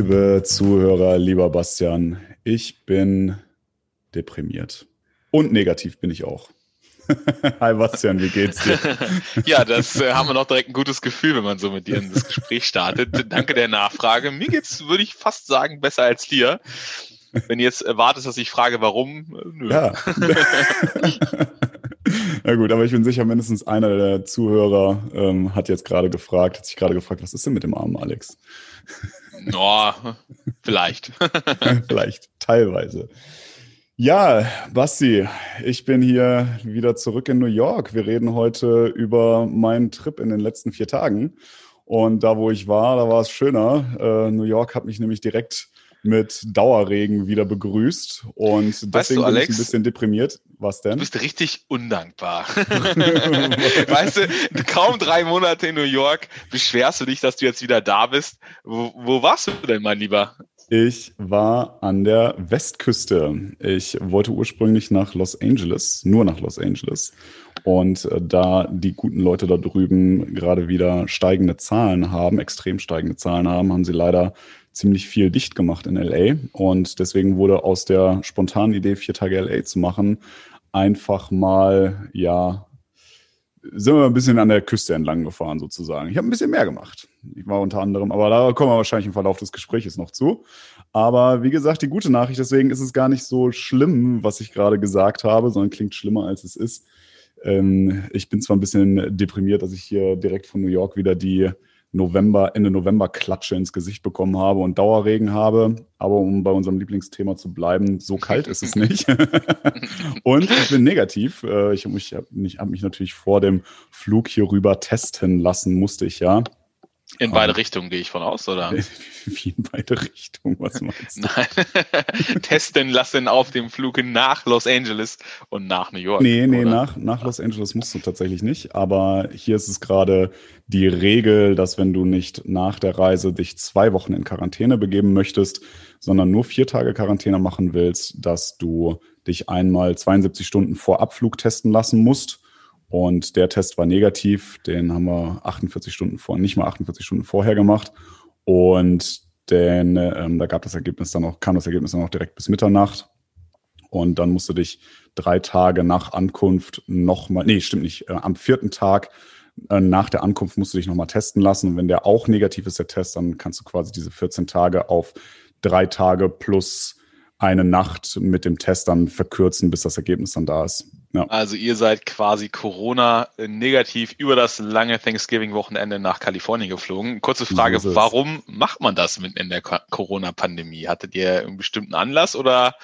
Liebe Zuhörer, lieber Bastian, ich bin deprimiert. Und negativ bin ich auch. Hi Bastian, wie geht's dir? ja, das äh, haben wir noch direkt ein gutes Gefühl, wenn man so mit dir in das Gespräch startet. Danke der Nachfrage. Mir geht's, würde ich fast sagen, besser als dir. Wenn du jetzt erwartest, dass ich frage, warum, äh, nö. Ja. Na gut, aber ich bin sicher, mindestens einer der Zuhörer ähm, hat jetzt gerade gefragt, hat sich gerade gefragt, was ist denn mit dem armen Alex? No, vielleicht. vielleicht, teilweise. Ja, Basti, ich bin hier wieder zurück in New York. Wir reden heute über meinen Trip in den letzten vier Tagen. Und da, wo ich war, da war es schöner. Äh, New York hat mich nämlich direkt mit Dauerregen wieder begrüßt und deswegen weißt du, Alex, bin ich ein bisschen deprimiert. Was denn? Du bist richtig undankbar. weißt du, kaum drei Monate in New York beschwerst du dich, dass du jetzt wieder da bist. Wo, wo warst du denn, mein Lieber? Ich war an der Westküste. Ich wollte ursprünglich nach Los Angeles, nur nach Los Angeles. Und äh, da die guten Leute da drüben gerade wieder steigende Zahlen haben, extrem steigende Zahlen haben, haben sie leider ziemlich viel dicht gemacht in LA. Und deswegen wurde aus der spontanen Idee, vier Tage LA zu machen, einfach mal, ja, sind wir ein bisschen an der Küste entlang gefahren sozusagen. Ich habe ein bisschen mehr gemacht. Ich war unter anderem, aber da kommen wir wahrscheinlich im Verlauf des Gesprächs noch zu. Aber wie gesagt, die gute Nachricht, deswegen ist es gar nicht so schlimm, was ich gerade gesagt habe, sondern klingt schlimmer, als es ist. Ähm, ich bin zwar ein bisschen deprimiert, dass ich hier direkt von New York wieder die November, Ende November Klatsche ins Gesicht bekommen habe und Dauerregen habe. Aber um bei unserem Lieblingsthema zu bleiben, so kalt ist es nicht. und ich bin negativ. Äh, ich habe mich, hab mich natürlich vor dem Flug hier rüber testen lassen, musste ich ja. In beide Richtungen gehe ich von aus, oder? Wie in beide Richtungen, was meinst du? Nein, testen lassen auf dem Flug nach Los Angeles und nach New York. Nee, nee, nach, nach Los Angeles musst du tatsächlich nicht. Aber hier ist es gerade die Regel, dass wenn du nicht nach der Reise dich zwei Wochen in Quarantäne begeben möchtest, sondern nur vier Tage Quarantäne machen willst, dass du dich einmal 72 Stunden vor Abflug testen lassen musst und der Test war negativ, den haben wir 48 Stunden vor, nicht mal 48 Stunden vorher gemacht. Und denn ähm, da gab das Ergebnis dann auch, kam das Ergebnis dann auch direkt bis Mitternacht. Und dann musst du dich drei Tage nach Ankunft nochmal, nee, stimmt nicht, äh, am vierten Tag äh, nach der Ankunft musst du dich nochmal testen lassen. Und wenn der auch negativ ist, der Test, dann kannst du quasi diese 14 Tage auf drei Tage plus eine Nacht mit dem Test dann verkürzen, bis das Ergebnis dann da ist. Ja. Also ihr seid quasi Corona negativ über das lange Thanksgiving-Wochenende nach Kalifornien geflogen. Kurze Frage, so warum macht man das mitten in der Corona-Pandemie? Hattet ihr einen bestimmten Anlass oder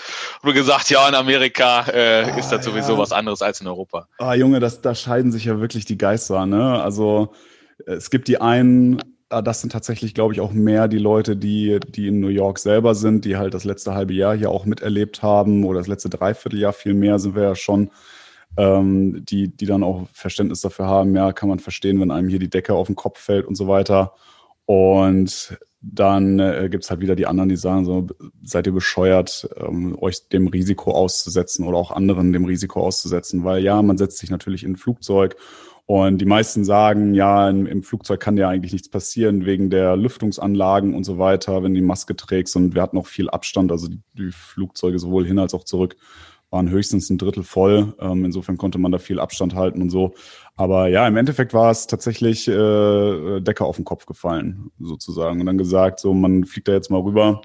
wurde gesagt, ja, in Amerika äh, ah, ist das sowieso ja. was anderes als in Europa? Ah, Junge, das, da scheiden sich ja wirklich die Geister. Ne? Also es gibt die einen, ah, das sind tatsächlich, glaube ich, auch mehr die Leute, die, die in New York selber sind, die halt das letzte halbe Jahr hier auch miterlebt haben oder das letzte Dreivierteljahr viel mehr sind wir ja schon ähm, die, die dann auch Verständnis dafür haben, ja, kann man verstehen, wenn einem hier die Decke auf den Kopf fällt und so weiter. Und dann äh, gibt es halt wieder die anderen, die sagen so, seid ihr bescheuert, ähm, euch dem Risiko auszusetzen oder auch anderen dem Risiko auszusetzen, weil ja, man setzt sich natürlich in ein Flugzeug und die meisten sagen, ja, im, Flugzeug kann ja eigentlich nichts passieren wegen der Lüftungsanlagen und so weiter, wenn du die Maske trägst und wir hatten auch viel Abstand, also die, die Flugzeuge sowohl hin als auch zurück waren höchstens ein Drittel voll. Ähm, insofern konnte man da viel Abstand halten und so. Aber ja, im Endeffekt war es tatsächlich äh, Decke auf den Kopf gefallen, sozusagen. Und dann gesagt, so, man fliegt da jetzt mal rüber.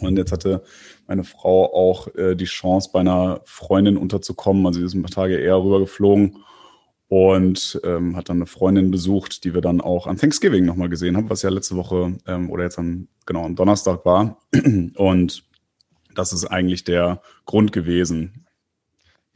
Und jetzt hatte meine Frau auch äh, die Chance, bei einer Freundin unterzukommen. Also sie ist ein paar Tage eher rübergeflogen und ähm, hat dann eine Freundin besucht, die wir dann auch an Thanksgiving nochmal gesehen haben, was ja letzte Woche ähm, oder jetzt am, genau am Donnerstag war. Und das ist eigentlich der Grund gewesen.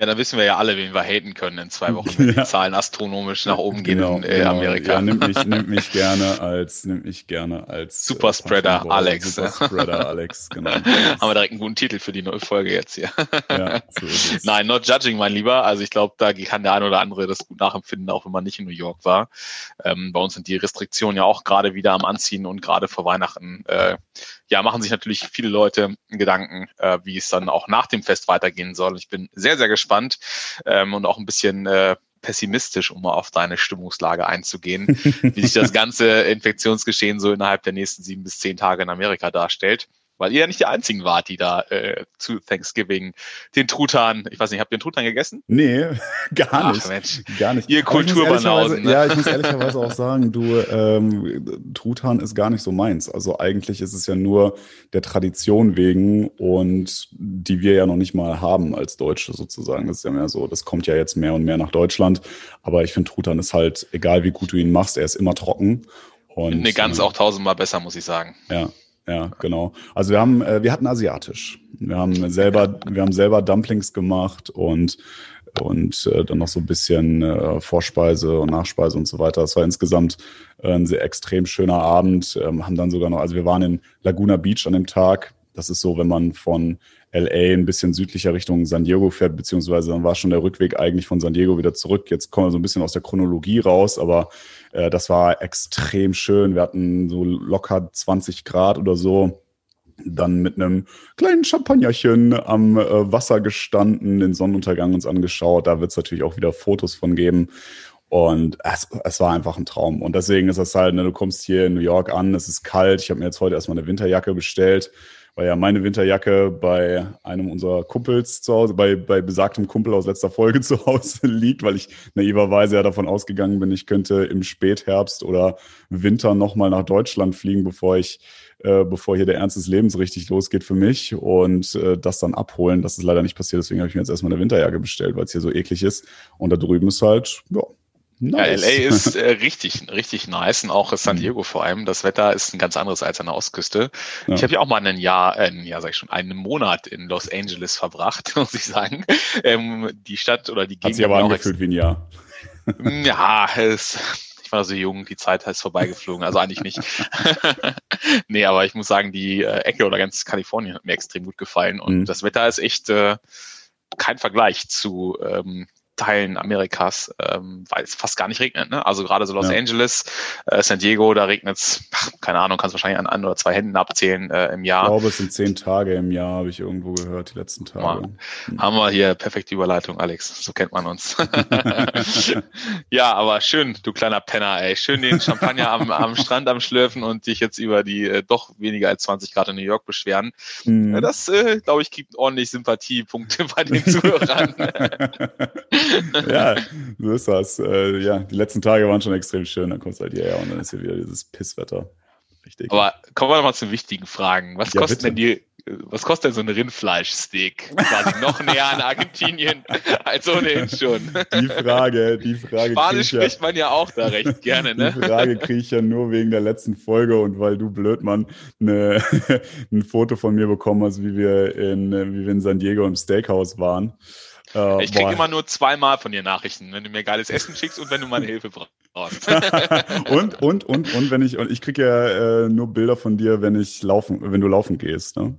Ja, da wissen wir ja alle, wen wir haten können in zwei Wochen, wenn ja. die Zahlen astronomisch nach oben gehen genau, in äh, genau. Amerika. Ja, nimmt mich, nimmt mich gerne als, nimmt mich gerne als äh, Superspreader äh, Alex. Superspreader Alex, genau. Haben wir direkt einen guten Titel für die neue Folge jetzt hier. ja, so. Nein, not judging, mein Lieber. Also ich glaube, da kann der ein oder andere das gut nachempfinden, auch wenn man nicht in New York war. Ähm, bei uns sind die Restriktionen ja auch gerade wieder am Anziehen und gerade vor Weihnachten äh, ja, machen sich natürlich viele Leute Gedanken, äh, wie es dann auch nach dem Fest weitergehen soll. Ich bin sehr, sehr gespannt ähm, und auch ein bisschen äh, pessimistisch, um mal auf deine Stimmungslage einzugehen, wie sich das ganze Infektionsgeschehen so innerhalb der nächsten sieben bis zehn Tage in Amerika darstellt weil ihr ja nicht die einzigen wart, die da äh, zu Thanksgiving den Truthahn, ich weiß nicht, habt ihr den Truthahn gegessen? Nee, gar nicht. Ach, Mensch. Gar nicht. Ihr Kulturbanausen. Ne? Ja, ich muss ehrlicherweise auch sagen, du, ähm, Truthahn ist gar nicht so meins. Also eigentlich ist es ja nur der Tradition wegen und die wir ja noch nicht mal haben als Deutsche sozusagen. Das ist ja mehr so, das kommt ja jetzt mehr und mehr nach Deutschland. Aber ich finde, Truthahn ist halt, egal wie gut du ihn machst, er ist immer trocken. Und, eine Gans äh, auch tausendmal besser, muss ich sagen. Ja, ja, genau. Also wir haben, äh, wir hatten asiatisch. Wir haben selber, wir haben selber Dumplings gemacht und und äh, dann noch so ein bisschen äh, Vorspeise und Nachspeise und so weiter. Das war insgesamt äh, ein sehr extrem schöner Abend. Ähm, haben dann sogar noch, also wir waren in Laguna Beach an dem Tag. Das ist so, wenn man von LA ein bisschen südlicher Richtung San Diego fährt, beziehungsweise dann war schon der Rückweg eigentlich von San Diego wieder zurück. Jetzt kommen wir so ein bisschen aus der Chronologie raus, aber äh, das war extrem schön. Wir hatten so locker 20 Grad oder so. Dann mit einem kleinen Champagnerchen am äh, Wasser gestanden, den Sonnenuntergang uns angeschaut. Da wird es natürlich auch wieder Fotos von geben. Und es, es war einfach ein Traum. Und deswegen ist es halt, ne, du kommst hier in New York an, es ist kalt. Ich habe mir jetzt heute erstmal eine Winterjacke bestellt weil ja meine Winterjacke bei einem unserer Kumpels zu Hause, bei, bei besagtem Kumpel aus letzter Folge zu Hause liegt, weil ich naiverweise ja davon ausgegangen bin, ich könnte im Spätherbst oder Winter nochmal nach Deutschland fliegen, bevor ich, äh, bevor hier der Ernst des Lebens richtig losgeht für mich und äh, das dann abholen. Das ist leider nicht passiert, deswegen habe ich mir jetzt erstmal eine Winterjacke bestellt, weil es hier so eklig ist. Und da drüben ist halt, ja, Nice. Ja, LA ist äh, richtig, richtig nice und auch San mhm. Diego vor allem. Das Wetter ist ein ganz anderes als an der Ostküste. Ja. Ich habe ja auch mal ein Jahr, äh, ein Jahr sag ich schon, einen Monat in Los Angeles verbracht, muss ich sagen. Ähm, die Stadt oder die Gegend. Hat sich aber angefühlt wie ein Jahr. Ja, es, ich war so jung, die Zeit heißt vorbeigeflogen, also eigentlich nicht. nee, aber ich muss sagen, die äh, Ecke oder ganz Kalifornien hat mir extrem gut gefallen und mhm. das Wetter ist echt äh, kein Vergleich zu ähm, Teilen Amerikas, ähm, weil es fast gar nicht regnet. Ne? Also gerade so Los ja. Angeles, äh, San Diego, da regnet es, keine Ahnung, kannst wahrscheinlich an ein oder zwei Händen abzählen äh, im Jahr. Ich glaube, es sind zehn Tage im Jahr, habe ich irgendwo gehört, die letzten Tage. Hm. Haben wir hier perfekte Überleitung, Alex. So kennt man uns. ja, aber schön, du kleiner Penner, ey. Schön den Champagner am, am Strand am Schlürfen und dich jetzt über die äh, doch weniger als 20 Grad in New York beschweren. Mhm. Das, äh, glaube ich, gibt ordentlich Sympathiepunkte bei den Zuhörern. ja, so ist das. Äh, ja, die letzten Tage waren schon extrem schön. Dann kommst du halt hierher und dann ist hier wieder dieses Pisswetter. Richtig. Aber kommen wir nochmal zu wichtigen Fragen. Was ja, kostet denn die, was kostet denn so ein Rindfleischsteak? Quasi noch näher an Argentinien als ohnehin schon. Die Frage, die Frage. Spanisch spricht ja, man ja auch da recht gerne, ne? Die Frage kriege ich ja nur wegen der letzten Folge und weil du Blödmann eine, ein Foto von mir bekommen hast, wie wir in, wie wir in San Diego im Steakhouse waren. Äh, ich kriege immer nur zweimal von dir Nachrichten, wenn du mir geiles Essen schickst und wenn du meine Hilfe brauchst. und, und, und, und wenn ich, und ich kriege ja äh, nur Bilder von dir, wenn ich laufen, wenn du laufen gehst, ne?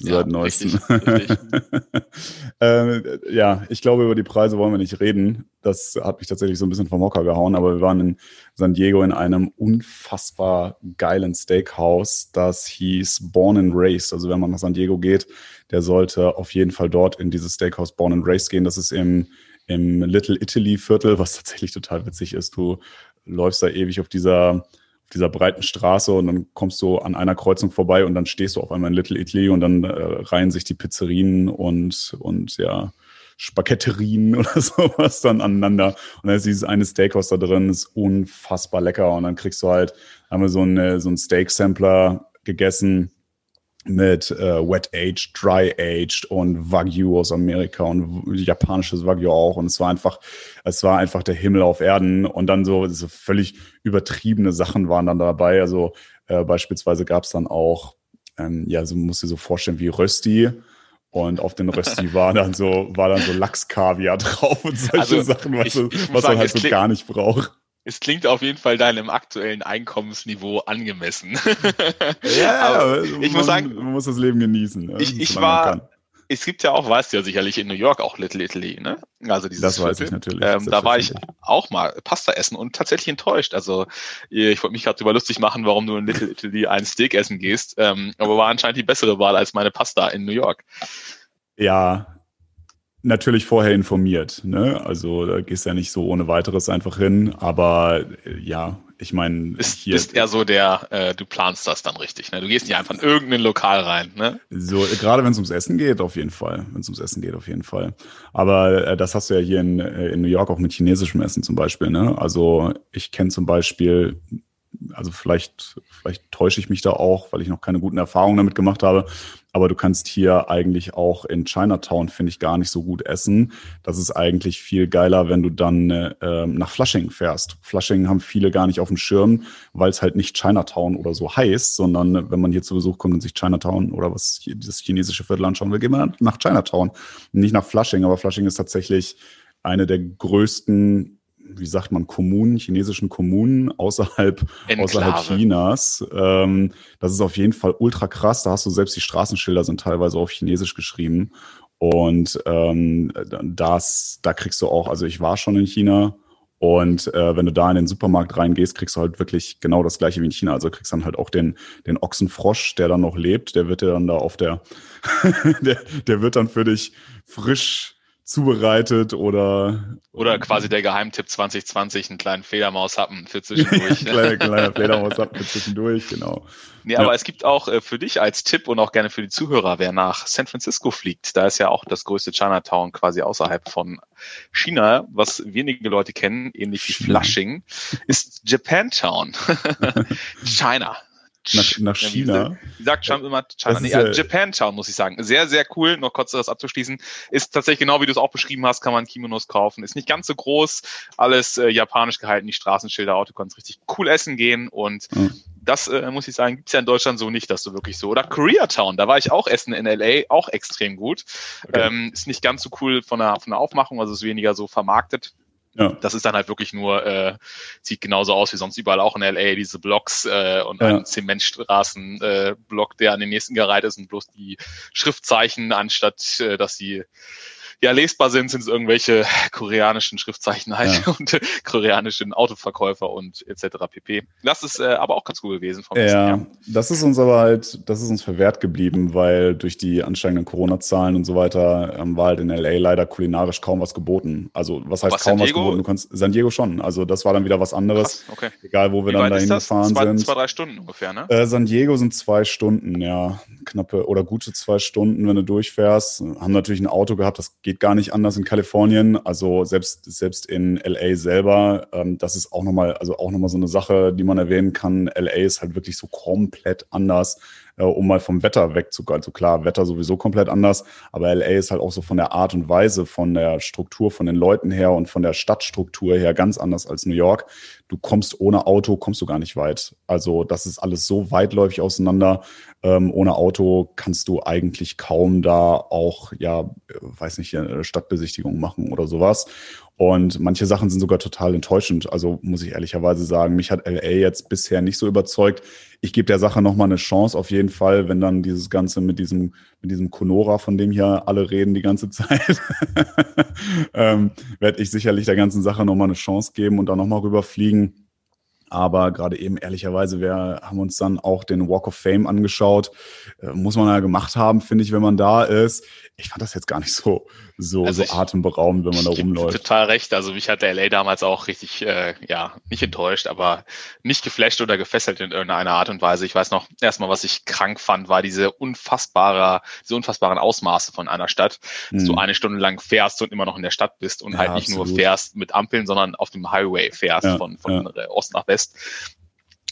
Ja, Seit neuestem. Richtig, richtig. äh, ja, ich glaube, über die Preise wollen wir nicht reden. Das hat mich tatsächlich so ein bisschen vom Hocker gehauen, aber wir waren in San Diego in einem unfassbar geilen Steakhouse, das hieß Born and Raised. Also wenn man nach San Diego geht, der sollte auf jeden Fall dort in dieses Steakhouse Born and Raised gehen. Das ist im im Little Italy Viertel, was tatsächlich total witzig ist. Du läufst da ewig auf dieser, auf dieser breiten Straße und dann kommst du an einer Kreuzung vorbei und dann stehst du auf einmal in Little Italy und dann äh, reihen sich die Pizzerien und, und ja, Spaghetterien oder sowas dann aneinander. Und dann ist dieses eine Steakhouse da drin, ist unfassbar lecker. Und dann kriegst du halt, haben wir so, eine, so einen Steak-Sampler gegessen mit äh, Wet Aged, Dry Aged und Wagyu aus Amerika und japanisches Wagyu auch. Und es war einfach, es war einfach der Himmel auf Erden. Und dann so, so völlig übertriebene Sachen waren dann dabei. Also äh, beispielsweise gab es dann auch, ähm, ja, so musst du dir so vorstellen wie Rösti. Und auf den Rösti war dann so, war dann so Lachskaviar drauf und solche also, Sachen, was, ich, ich was man halt so gar nicht braucht es klingt auf jeden Fall deinem aktuellen Einkommensniveau angemessen. ja, aber ich man, muss sagen, man muss das Leben genießen. Ich, ich war, es gibt ja auch, weißt du ja sicherlich in New York auch Little Italy, ne? Also dieses das weiß Viertel. ich natürlich. Ähm, da war ich auch mal Pasta essen und tatsächlich enttäuscht. Also ich wollte mich gerade darüber lustig machen, warum du in Little Italy ein Steak essen gehst, ähm, aber war anscheinend die bessere Wahl als meine Pasta in New York. Ja, natürlich vorher informiert. Ne? Also da gehst du ja nicht so ohne weiteres einfach hin. Aber äh, ja, ich meine, ist, hier ist eher so der, äh, du planst das dann richtig. Ne? Du gehst nicht einfach in irgendein Lokal rein. Ne? So gerade wenn es ums Essen geht, auf jeden Fall. Wenn es ums Essen geht, auf jeden Fall. Aber äh, das hast du ja hier in, äh, in New York auch mit chinesischem Essen zum Beispiel. Ne? Also ich kenne zum Beispiel also vielleicht, vielleicht täusche ich mich da auch, weil ich noch keine guten Erfahrungen damit gemacht habe. Aber du kannst hier eigentlich auch in Chinatown, finde ich, gar nicht so gut essen. Das ist eigentlich viel geiler, wenn du dann äh, nach Flushing fährst. Flushing haben viele gar nicht auf dem Schirm, weil es halt nicht Chinatown oder so heißt, sondern wenn man hier zu Besuch kommt und sich Chinatown oder was das chinesische Viertel anschauen will, geht man nach Chinatown. Nicht nach Flushing, aber Flushing ist tatsächlich eine der größten wie sagt man, Kommunen, chinesischen Kommunen außerhalb, außerhalb Chinas. Ähm, das ist auf jeden Fall ultra krass. Da hast du selbst die Straßenschilder sind teilweise auf Chinesisch geschrieben. Und ähm, das, da kriegst du auch, also ich war schon in China und äh, wenn du da in den Supermarkt reingehst, kriegst du halt wirklich genau das gleiche wie in China. Also kriegst dann halt auch den, den Ochsenfrosch, der dann noch lebt, der wird dir dann da auf der, der, der wird dann für dich frisch zubereitet oder oder quasi der Geheimtipp 2020 einen kleinen Fledermaushappen für zwischendurch. kleiner, kleiner Fledermaushappen für zwischendurch, genau. Nee, ja. aber es gibt auch äh, für dich als Tipp und auch gerne für die Zuhörer, wer nach San Francisco fliegt, da ist ja auch das größte Chinatown quasi außerhalb von China, was wenige Leute kennen, ähnlich wie Flushing, ist Japantown. China nach, nach China. Wie sagt Trump immer China? Nee, ja, Japantown, muss ich sagen. Sehr, sehr cool. Noch kurz das abzuschließen. Ist tatsächlich genau wie du es auch beschrieben hast, kann man Kimonos kaufen. Ist nicht ganz so groß, alles äh, japanisch gehalten, die Straßenschilder, Auto kannst richtig cool essen gehen und mhm. das äh, muss ich sagen, gibt's ja in Deutschland so nicht, dass du wirklich so. Oder Koreatown, da war ich auch essen in LA, auch extrem gut. Okay. Ähm, ist nicht ganz so cool von der, von der Aufmachung, also ist weniger so vermarktet. Ja. Das ist dann halt wirklich nur, äh, sieht genauso aus wie sonst überall auch in LA, diese Blocks äh, und ja. ein Zementstraßenblock, äh, der an den nächsten gereiht ist und bloß die Schriftzeichen, anstatt äh, dass sie ja lesbar sind, sind es irgendwelche koreanischen Schriftzeichen halt ja. und äh, koreanischen Autoverkäufer und etc. pp. Das ist äh, aber auch ganz cool gewesen vom Ja, das ist uns aber halt, das ist uns verwehrt geblieben, weil durch die ansteigenden Corona-Zahlen und so weiter ähm, war halt in LA leider kulinarisch kaum was geboten. Also was heißt was, kaum was geboten? Du kannst San Diego schon. Also das war dann wieder was anderes. Krass, okay. Egal, wo wir Wie dann dahin gefahren zwei, sind. Zwei, drei Stunden ungefähr, ne? Äh, San Diego sind zwei Stunden, ja. Knappe oder gute zwei Stunden, wenn du durchfährst. Haben natürlich ein Auto gehabt, das geht gar nicht anders in Kalifornien. Also selbst, selbst in LA selber, ähm, das ist auch nochmal, also auch nochmal so eine Sache, die man erwähnen kann. LA ist halt wirklich so komplett anders äh, um mal vom Wetter wegzugehen. Also klar, Wetter sowieso komplett anders, aber LA ist halt auch so von der Art und Weise, von der Struktur, von den Leuten her und von der Stadtstruktur her ganz anders als New York. Du kommst ohne Auto, kommst du gar nicht weit. Also das ist alles so weitläufig auseinander. Ähm, ohne Auto kannst du eigentlich kaum da auch, ja, weiß nicht, eine Stadtbesichtigung machen oder sowas. Und manche Sachen sind sogar total enttäuschend. Also muss ich ehrlicherweise sagen, mich hat LA jetzt bisher nicht so überzeugt. Ich gebe der Sache nochmal eine Chance auf jeden Fall, wenn dann dieses Ganze mit diesem, mit diesem Conora, von dem hier alle reden die ganze Zeit, ähm, werde ich sicherlich der ganzen Sache nochmal eine Chance geben und da nochmal rüberfliegen. Aber gerade eben ehrlicherweise, wir haben uns dann auch den Walk of Fame angeschaut. Äh, muss man ja gemacht haben, finde ich, wenn man da ist. Ich fand das jetzt gar nicht so, so, also so atemberaubend, wenn man da rumläuft. Total recht. Also mich hat der LA damals auch richtig, äh, ja, nicht enttäuscht, aber nicht geflasht oder gefesselt in irgendeiner Art und Weise. Ich weiß noch, erstmal, was ich krank fand, war diese unfassbare, diese unfassbaren Ausmaße von einer Stadt, dass du hm. eine Stunde lang fährst und immer noch in der Stadt bist und ja, halt nicht absolut. nur fährst mit Ampeln, sondern auf dem Highway fährst ja, von, von ja. Ost nach West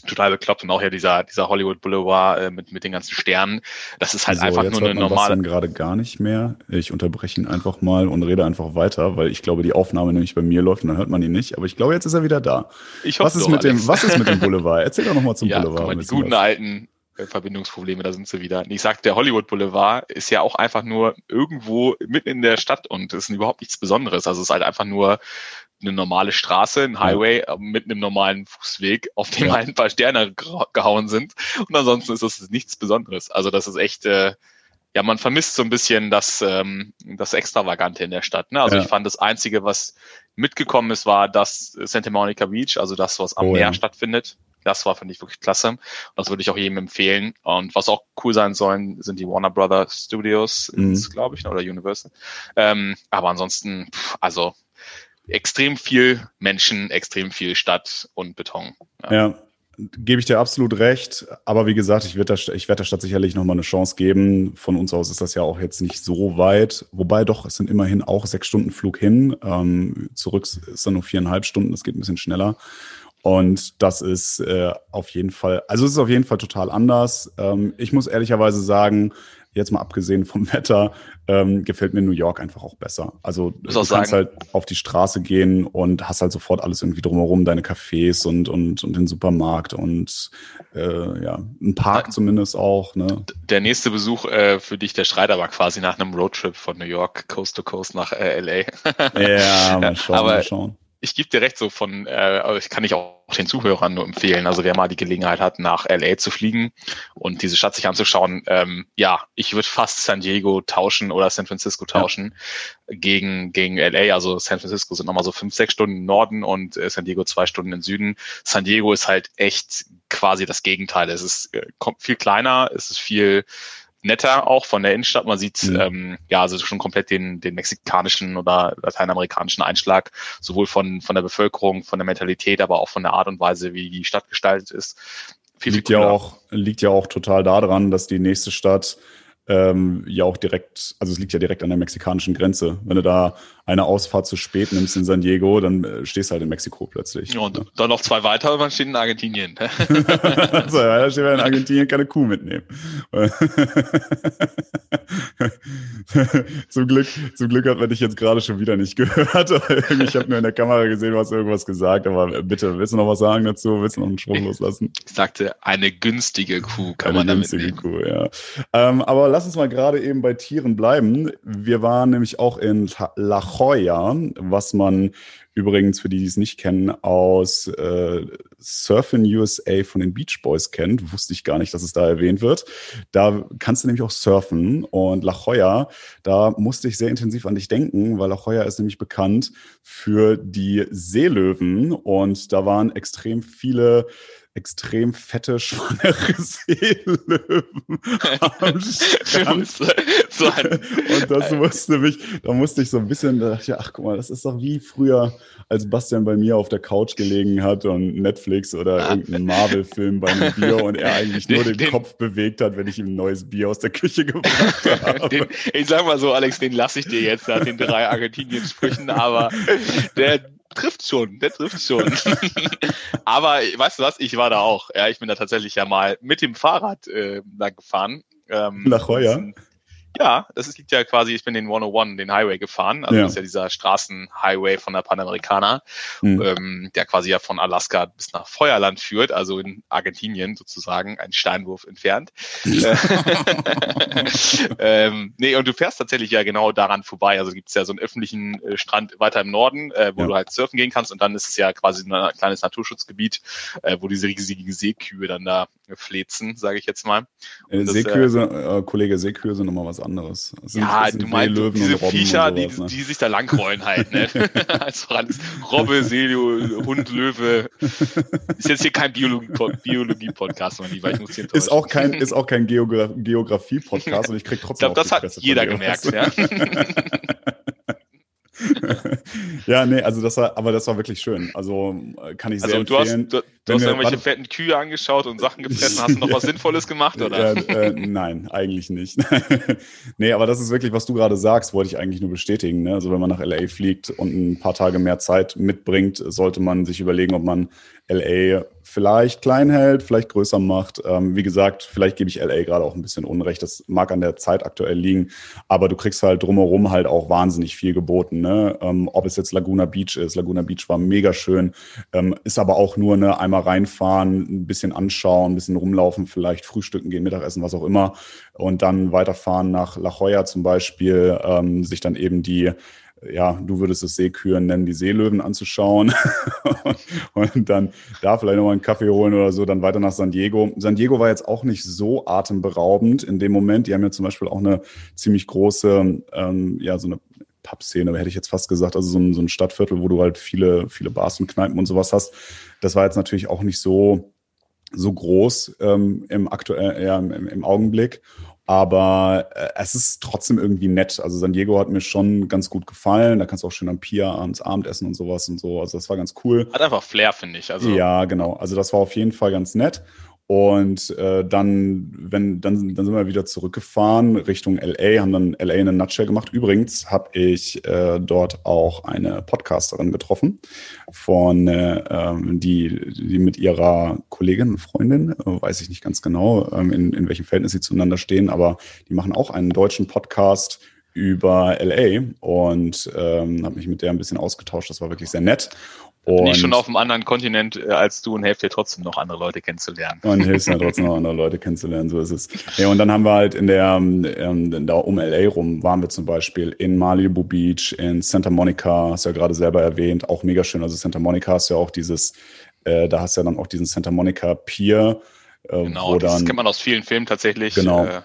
total bekloppt und auch ja dieser dieser Hollywood Boulevard äh, mit mit den ganzen Sternen. Das ist halt so, einfach nur eine normale. gerade gar nicht mehr. Ich unterbreche ihn einfach mal und rede einfach weiter, weil ich glaube, die Aufnahme nämlich bei mir läuft und dann hört man ihn nicht. Aber ich glaube, jetzt ist er wieder da. Ich hoffe was ist doch, mit Alex. dem Was ist mit dem Boulevard? Erzähl doch noch mal zum ja, Boulevard. Mal, die guten was. alten Verbindungsprobleme, da sind sie wieder. ich sag, der Hollywood Boulevard ist ja auch einfach nur irgendwo mitten in der Stadt und ist überhaupt nichts Besonderes. Also es ist halt einfach nur eine normale Straße, ein Highway. Äh, mit einem normalen Fußweg, auf dem ja. halt ein paar Sterne gehauen sind. Und ansonsten ist das nichts Besonderes. Also das ist echt, äh, ja, man vermisst so ein bisschen das, ähm, das Extravagante in der Stadt. Ne? Also ja. ich fand das Einzige, was mitgekommen ist, war das Santa Monica Beach, also das, was am oh, Meer ja. stattfindet. Das war, finde ich, wirklich klasse. Und das würde ich auch jedem empfehlen. Und was auch cool sein sollen, sind die Warner Brother Studios, mhm. glaube ich, oder Universal. Ähm, aber ansonsten, pff, also extrem viel Menschen, extrem viel Stadt und Beton. Ja. ja gebe ich dir absolut recht. Aber wie gesagt, ich werde der, werd der Stadt sicherlich nochmal eine Chance geben. Von uns aus ist das ja auch jetzt nicht so weit. Wobei doch, es sind immerhin auch sechs Stunden Flug hin. Ähm, zurück ist dann nur viereinhalb Stunden. Das geht ein bisschen schneller. Und das ist äh, auf jeden Fall, also es ist auf jeden Fall total anders. Ähm, ich muss ehrlicherweise sagen, jetzt mal abgesehen vom Wetter, ähm, gefällt mir New York einfach auch besser. Also du kannst sagen. halt auf die Straße gehen und hast halt sofort alles irgendwie drumherum, deine Cafés und, und, und den Supermarkt und äh, ja, ein Park zumindest auch. Ne? Der nächste Besuch äh, für dich, der Schreiter, war quasi nach einem Roadtrip von New York, Coast to Coast nach äh, LA. ja, mal schauen, Aber mal schauen ich gebe dir recht, so von, äh, ich kann ich auch den Zuhörern nur empfehlen. Also wer mal die Gelegenheit hat, nach LA zu fliegen und diese Stadt sich anzuschauen, ähm, ja, ich würde fast San Diego tauschen oder San Francisco tauschen ja. gegen, gegen LA. Also San Francisco sind nochmal so fünf, sechs Stunden im Norden und äh, San Diego zwei Stunden im Süden. San Diego ist halt echt quasi das Gegenteil. Es ist äh, viel kleiner, es ist viel netter auch von der Innenstadt. Man sieht mhm. ähm, ja also schon komplett den, den mexikanischen oder lateinamerikanischen Einschlag, sowohl von, von der Bevölkerung, von der Mentalität, aber auch von der Art und Weise, wie die Stadt gestaltet ist. Viel, liegt, viel ja auch, liegt ja auch total daran, dass die nächste Stadt ähm, ja auch direkt, also es liegt ja direkt an der mexikanischen Grenze. Wenn du da eine Ausfahrt zu spät nimmst in San Diego, dann äh, stehst du halt in Mexiko plötzlich. Ja, und ja. dann noch zwei weiter und man steht in Argentinien. so, ja, da steht man in Argentinien keine Kuh mitnehmen. zum, Glück, zum Glück hat man dich jetzt gerade schon wieder nicht gehört. ich habe nur in der Kamera gesehen, du hast irgendwas gesagt, aber bitte, willst du noch was sagen dazu? Willst du noch einen Sprung loslassen? Ich sagte, eine günstige Kuh kann eine man damit günstige Kuh, ja. Ähm, aber lass uns mal gerade eben bei Tieren bleiben. Wir waren nämlich auch in La Jolla, was man übrigens für die, die es nicht kennen, aus äh, Surfing USA von den Beach Boys kennt. Wusste ich gar nicht, dass es da erwähnt wird. Da kannst du nämlich auch surfen. Und La Jolla, da musste ich sehr intensiv an dich denken, weil La Jolla ist nämlich bekannt für die Seelöwen. Und da waren extrem viele extrem fette, schwangere Seelöwen am Strand. und das musste mich, da musste ich so ein bisschen, da dachte ich, ach guck mal, das ist doch wie früher, als Bastian bei mir auf der Couch gelegen hat und Netflix oder ah. irgendeinen Marvel-Film bei einem Bier und er eigentlich nur den, den, Kopf bewegt hat, wenn ich ihm ein neues Bier aus der Küche gebracht habe. Den, ich sag mal so, Alex, den lasse ich dir jetzt nach den drei Argentinien-Sprüchen, aber der, trifft schon, der trifft schon. Aber weißt du was, ich war da auch. Ja, ich bin da tatsächlich ja mal mit dem Fahrrad äh, da gefahren. Ähm, Nach Heuer? Ja, das ist, liegt ja quasi, ich bin den 101, den Highway gefahren. Also ja. das ist ja dieser Straßenhighway von der Panamericana, mhm. ähm, der quasi ja von Alaska bis nach Feuerland führt, also in Argentinien sozusagen, ein Steinwurf entfernt. ähm, nee, und du fährst tatsächlich ja genau daran vorbei. Also gibt es ja so einen öffentlichen äh, Strand weiter im Norden, äh, wo ja. du halt surfen gehen kannst und dann ist es ja quasi ein kleines Naturschutzgebiet, äh, wo diese riesigen Seekühe dann da flezen, sage ich jetzt mal. Äh, Seekühe, das, äh, Kollege, Seekühe sind nochmal was anderes. Ja, du meinst diese Viecher, sowas, die, ne? die sich da langrollen halt. Ne? Als Robbe, Seelio, Hund, Löwe. Ist jetzt hier kein Biologie-Podcast, Biologie mein Lieber. Ich muss hier ist auch kein, ist auch kein Geogra Geografie-Podcast und ich krieg trotzdem Ich glaube, das hat jeder gemerkt. Ja? ja, nee, also das war, aber das war wirklich schön. Also äh, kann ich sehr also, du empfehlen. Hast, du, du hast wir, irgendwelche warte, fetten Kühe angeschaut und Sachen gefressen. Hast du noch was Sinnvolles gemacht, oder? Äh, äh, nein, eigentlich nicht. nee, aber das ist wirklich, was du gerade sagst, wollte ich eigentlich nur bestätigen. Ne? Also wenn man nach LA fliegt und ein paar Tage mehr Zeit mitbringt, sollte man sich überlegen, ob man LA vielleicht klein hält, vielleicht größer macht. Ähm, wie gesagt, vielleicht gebe ich LA gerade auch ein bisschen Unrecht. Das mag an der Zeit aktuell liegen, aber du kriegst halt drumherum halt auch wahnsinnig viel geboten. Ne? Ähm, ob es jetzt Laguna Beach ist. Laguna Beach war mega schön, ähm, ist aber auch nur ne, einmal reinfahren, ein bisschen anschauen, ein bisschen rumlaufen, vielleicht frühstücken gehen, Mittagessen, was auch immer und dann weiterfahren nach La Jolla zum Beispiel, ähm, sich dann eben die ja, du würdest es Seekühen nennen, die Seelöwen anzuschauen und dann da vielleicht nochmal einen Kaffee holen oder so, dann weiter nach San Diego. San Diego war jetzt auch nicht so atemberaubend in dem Moment. Die haben ja zum Beispiel auch eine ziemlich große, ähm, ja, so eine Pub-Szene, hätte ich jetzt fast gesagt, also so ein, so ein Stadtviertel, wo du halt viele, viele Bars und Kneipen und sowas hast. Das war jetzt natürlich auch nicht so, so groß ähm, im aktuell, ja, im, im Augenblick. Aber äh, es ist trotzdem irgendwie nett. Also San Diego hat mir schon ganz gut gefallen. Da kannst du auch schön am Pier abends Abendessen und sowas und so. Also das war ganz cool. Hat einfach Flair, finde ich. Also ja, genau. Also das war auf jeden Fall ganz nett. Und äh, dann, wenn, dann, dann sind wir wieder zurückgefahren Richtung LA, haben dann LA in a Nutshell gemacht. Übrigens habe ich äh, dort auch eine Podcasterin getroffen, von äh, ähm, die, die mit ihrer Kollegin, Freundin, äh, weiß ich nicht ganz genau, ähm, in, in welchem Verhältnis sie zueinander stehen, aber die machen auch einen deutschen Podcast über LA und ähm, habe mich mit der ein bisschen ausgetauscht. Das war wirklich sehr nett. Und Bin ich schon auf einem anderen Kontinent äh, als du und helfe dir trotzdem noch andere Leute kennenzulernen. Und hilfst mir trotzdem noch andere Leute kennenzulernen, so ist es. Ja, und dann haben wir halt in der, ähm, da um LA rum, waren wir zum Beispiel in Malibu Beach, in Santa Monica, hast du ja gerade selber erwähnt, auch mega schön. Also Santa Monica hast ja auch dieses, äh, da hast du ja dann auch diesen Santa Monica Pier. Äh, genau, das dann, kennt man aus vielen Filmen tatsächlich. Genau. Äh,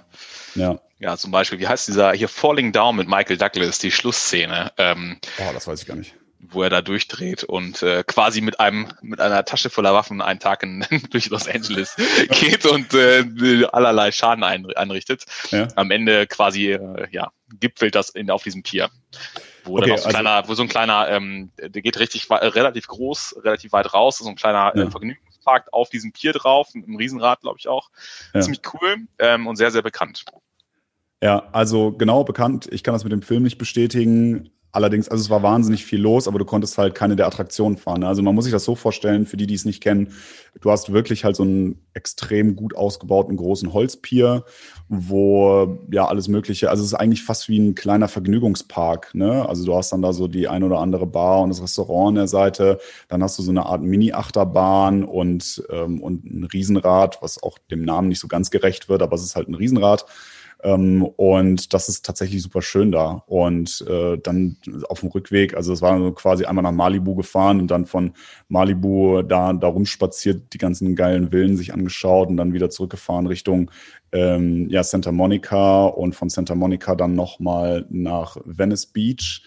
ja. Ja, zum Beispiel, wie heißt dieser hier Falling Down mit Michael Douglas, die Schlussszene? Ähm, oh, das weiß ich gar nicht wo er da durchdreht und äh, quasi mit einem mit einer Tasche voller Waffen einen Tag in, durch Los Angeles geht und äh, allerlei Schaden ein, anrichtet. Ja. Am Ende quasi äh, ja gipfelt das in, auf diesem Pier, wo okay, dann so, also, kleiner, wo so ein kleiner, ähm, der geht richtig relativ groß, relativ weit raus, so ein kleiner ja. äh, Vergnügungspark auf diesem Pier drauf, mit einem Riesenrad, glaube ich auch. Ja. Ziemlich cool ähm, und sehr sehr bekannt. Ja, also genau bekannt. Ich kann das mit dem Film nicht bestätigen. Allerdings, also es war wahnsinnig viel los, aber du konntest halt keine der Attraktionen fahren. Ne? Also man muss sich das so vorstellen, für die, die es nicht kennen, du hast wirklich halt so einen extrem gut ausgebauten großen Holzpier, wo ja alles Mögliche, also es ist eigentlich fast wie ein kleiner Vergnügungspark. Ne? Also du hast dann da so die ein oder andere Bar und das Restaurant an der Seite, dann hast du so eine Art Mini-Achterbahn und, ähm, und ein Riesenrad, was auch dem Namen nicht so ganz gerecht wird, aber es ist halt ein Riesenrad. Ähm, und das ist tatsächlich super schön da. Und äh, dann auf dem Rückweg, also es war quasi einmal nach Malibu gefahren und dann von Malibu da, da rumspaziert, die ganzen geilen Villen sich angeschaut und dann wieder zurückgefahren Richtung ähm, ja, Santa Monica und von Santa Monica dann nochmal nach Venice Beach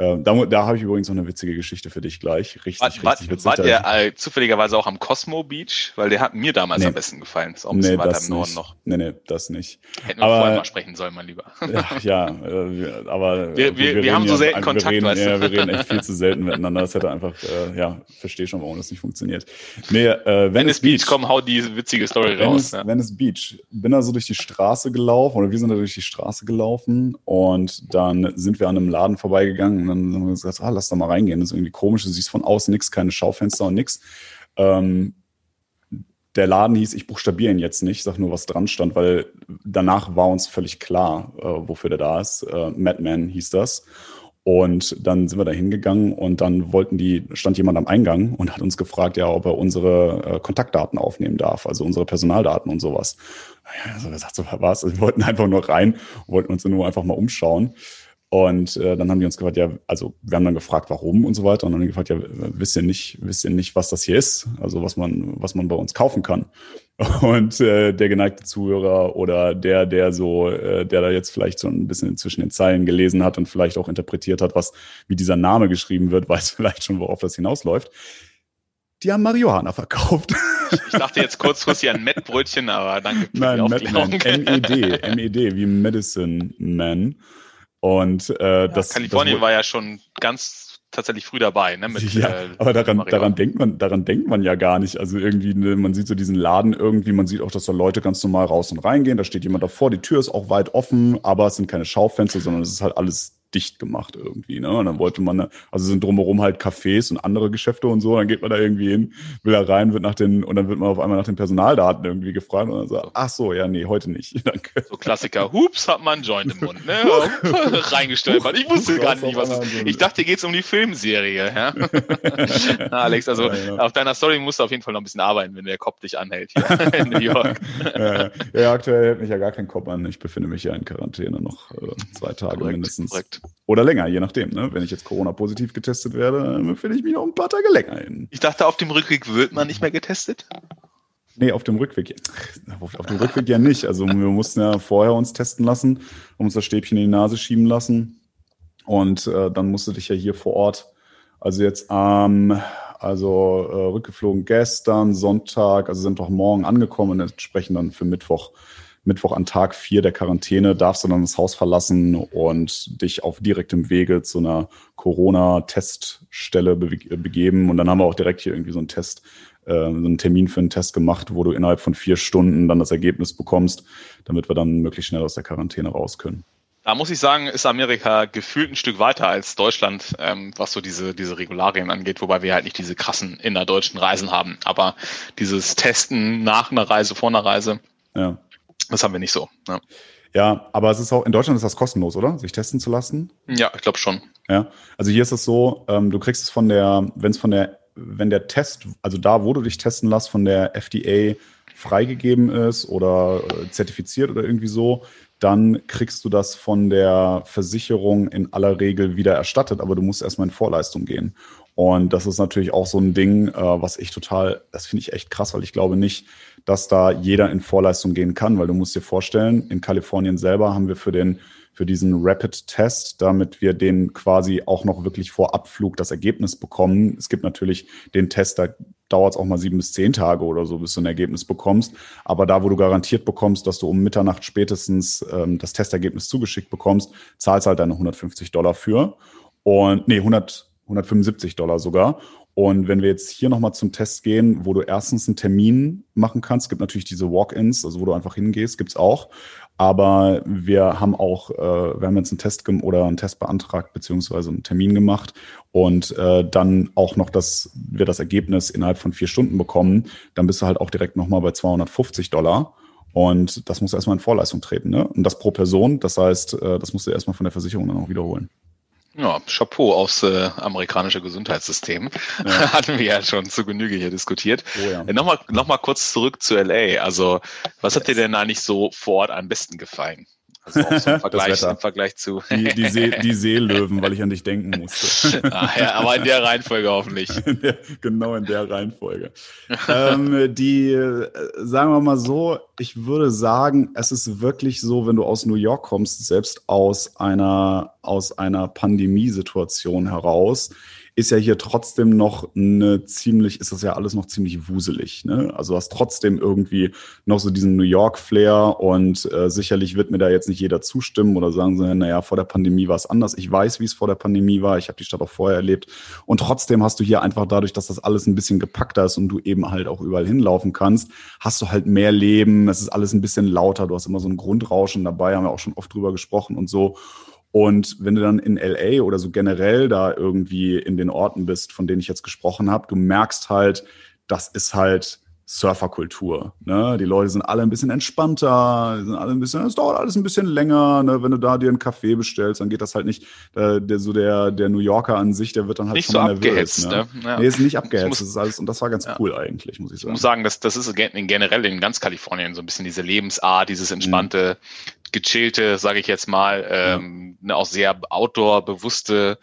äh, da, da habe ich übrigens noch eine witzige Geschichte für dich gleich. Richtig, war, richtig witzig. War der äh, zufälligerweise auch am Cosmo Beach? Weil der hat mir damals nee. am besten gefallen. Ist auch ein bisschen nee, weiter im Norden noch. Nee, nee, das nicht. Hätten wir aber, vorher mal sprechen sollen, mein Lieber. ja, äh, aber wir, wir, wir, wir haben so selten ja, Kontakt, reden, weißt du? Ja, wir reden echt viel zu selten miteinander. Das hätte einfach, äh, ja, verstehe schon, warum das nicht funktioniert. Nee, äh, Venice Beach, Beach, komm, hau die witzige Story Venice, raus. Ja. Venice Beach. Bin da so durch die Straße gelaufen, oder wir sind da durch die Straße gelaufen und dann sind wir an einem Laden vorbeigegangen und dann haben wir gesagt, ah, lass da mal reingehen. Das ist irgendwie komisch. Du siehst von außen nichts, keine Schaufenster und nichts. Ähm, der Laden hieß, ich buchstabiere ihn jetzt nicht, sag nur, was dran stand, weil danach war uns völlig klar, äh, wofür der da ist. Äh, Madman hieß das. Und dann sind wir da hingegangen und dann wollten die, stand jemand am Eingang und hat uns gefragt, ja, ob er unsere äh, Kontaktdaten aufnehmen darf, also unsere Personaldaten und sowas. Ja, also, gesagt so, was? Wir wollten einfach nur rein, wollten uns nur einfach mal umschauen. Und äh, dann haben die uns gefragt, ja, also wir haben dann gefragt, warum und so weiter. Und dann haben die gefragt, ja, wisst ihr nicht, wisst ihr nicht, was das hier ist? Also was man, was man bei uns kaufen kann. Und äh, der geneigte Zuhörer oder der, der so, äh, der da jetzt vielleicht so ein bisschen zwischen den Zeilen gelesen hat und vielleicht auch interpretiert hat, was wie dieser Name geschrieben wird, weiß vielleicht schon, worauf das hinausläuft. Die haben Marihuana verkauft. Ich dachte jetzt kurzfristig an Mettbrötchen, aber danke für Nein, die Aufklärung. MED, MED, wie Medicine Man. Und äh, das Kalifornien das, war ja schon ganz tatsächlich früh dabei, ne? Mit, ja, äh, aber daran, daran denkt man, daran denkt man ja gar nicht. Also irgendwie, ne, man sieht so diesen Laden irgendwie, man sieht auch, dass da Leute ganz normal raus und reingehen. Da steht jemand davor, die Tür ist auch weit offen, aber es sind keine Schaufenster, sondern es ist halt alles dicht gemacht irgendwie. Ne? Und dann wollte man, also sind drumherum halt Cafés und andere Geschäfte und so. Dann geht man da irgendwie hin, will da rein, wird nach den, und dann wird man auf einmal nach den Personaldaten irgendwie gefragt und dann sagt, ach so, ja, nee, heute nicht. Danke. So Klassiker, hups, hat man einen Joint im Mund, ne? Reingestolpert. Ich wusste gar nicht, was es ist. Ich dachte, hier geht's um die Filmserie, ja? Na, Alex, also ja, ja. auf deiner Story musst du auf jeden Fall noch ein bisschen arbeiten, wenn der Kopf dich anhält hier in New York. ja, ja, aktuell hält mich ja gar kein Kopf an. Ich befinde mich ja in Quarantäne noch äh, zwei Tage korrekt, mindestens. Korrekt. Oder länger, je nachdem. Ne? Wenn ich jetzt Corona-positiv getestet werde, dann finde ich mich noch ein paar Tage länger hin. Ich dachte, auf dem Rückweg wird man nicht mehr getestet? Nee, auf dem Rückweg. Auf, auf dem Rückweg ja nicht. Also wir mussten ja vorher uns testen lassen, uns das Stäbchen in die Nase schieben lassen. Und äh, dann musste dich ja hier vor Ort, also jetzt ähm, also äh, rückgeflogen gestern, Sonntag, also sind doch morgen angekommen und entsprechend dann für Mittwoch Mittwoch an Tag vier der Quarantäne darfst du dann das Haus verlassen und dich auf direktem Wege zu einer Corona-Teststelle begeben. Und dann haben wir auch direkt hier irgendwie so einen Test, äh, so einen Termin für einen Test gemacht, wo du innerhalb von vier Stunden dann das Ergebnis bekommst, damit wir dann möglichst schnell aus der Quarantäne raus können. Da muss ich sagen, ist Amerika gefühlt ein Stück weiter als Deutschland, ähm, was so diese, diese Regularien angeht, wobei wir halt nicht diese krassen innerdeutschen Reisen haben. Aber dieses Testen nach einer Reise, vor einer Reise, ja. Das haben wir nicht so. Ja. Ja, aber es ist auch, in Deutschland ist das kostenlos, oder? Sich testen zu lassen? Ja, ich glaube schon. Ja, also hier ist es so, ähm, du kriegst es von der, wenn es von der, wenn der Test, also da, wo du dich testen lässt, von der FDA freigegeben ist oder äh, zertifiziert oder irgendwie so, dann kriegst du das von der Versicherung in aller Regel wieder erstattet, aber du musst erstmal in Vorleistung gehen. Und das ist natürlich auch so ein Ding, äh, was ich total, das finde ich echt krass, weil ich glaube nicht, dass da jeder in Vorleistung gehen kann, weil du musst dir vorstellen, in Kalifornien selber haben wir für den für diesen Rapid-Test, damit wir den quasi auch noch wirklich vor Abflug das Ergebnis bekommen. Es gibt natürlich den Test, da dauert es auch mal sieben bis zehn Tage oder so, bis du ein Ergebnis bekommst. Aber da, wo du garantiert bekommst, dass du um Mitternacht spätestens ähm, das Testergebnis zugeschickt bekommst, zahlst halt deine 150 Dollar für. Und nee, 100, 175 Dollar sogar. Und wenn wir jetzt hier nochmal zum Test gehen, wo du erstens einen Termin machen kannst, gibt natürlich diese Walk-ins, also wo du einfach hingehst, gibt's auch. Aber wir haben auch, äh, wir haben jetzt einen Test oder einen Test beantragt, beziehungsweise einen Termin gemacht und äh, dann auch noch, dass wir das Ergebnis innerhalb von vier Stunden bekommen, dann bist du halt auch direkt nochmal bei 250 Dollar. Und das muss erstmal in Vorleistung treten. Ne? Und das pro Person, das heißt, äh, das musst du erstmal von der Versicherung dann auch wiederholen. Ja, Chapeau aufs äh, amerikanische Gesundheitssystem. Ja. Hatten wir ja schon zu Genüge hier diskutiert. Oh ja. äh, Nochmal noch mal kurz zurück zu LA. Also, was yes. hat dir denn eigentlich so vor Ort am besten gefallen? Also auch so im Vergleich, im Vergleich zu. Die, die, See, die Seelöwen, weil ich an dich denken musste. ah, ja, aber in der Reihenfolge hoffentlich. In der, genau in der Reihenfolge. ähm, die, äh, sagen wir mal so, ich würde sagen, es ist wirklich so, wenn du aus New York kommst, selbst aus einer, aus einer Pandemiesituation heraus, ist ja hier trotzdem noch eine ziemlich, ist das ja alles noch ziemlich wuselig. Ne? Also hast trotzdem irgendwie noch so diesen New York-Flair und äh, sicherlich wird mir da jetzt nicht jeder zustimmen oder sagen so, naja, vor der Pandemie war es anders. Ich weiß, wie es vor der Pandemie war. Ich habe die Stadt auch vorher erlebt. Und trotzdem hast du hier einfach dadurch, dass das alles ein bisschen gepackter ist und du eben halt auch überall hinlaufen kannst, hast du halt mehr Leben. Es ist alles ein bisschen lauter. Du hast immer so ein Grundrauschen dabei, haben wir auch schon oft drüber gesprochen und so. Und wenn du dann in LA oder so generell da irgendwie in den Orten bist, von denen ich jetzt gesprochen habe, du merkst halt, das ist halt Surferkultur. Ne? Die Leute sind alle ein bisschen entspannter, sind alle ein bisschen, es dauert alles ein bisschen länger. Ne? Wenn du da dir einen Kaffee bestellst, dann geht das halt nicht. Äh, der, so der, der New Yorker an sich, der wird dann halt nicht so abgehetzt. Ne? Ne? Ja. Nee, ist nicht abgehetzt. Muss, das ist alles, und das war ganz ja. cool eigentlich, muss ich sagen. Ich muss sagen, das, das ist generell in ganz Kalifornien so ein bisschen diese Lebensart, dieses entspannte, mhm. Gechillte, sage ich jetzt mal, ähm, ja. ne, auch sehr outdoor-bewusste,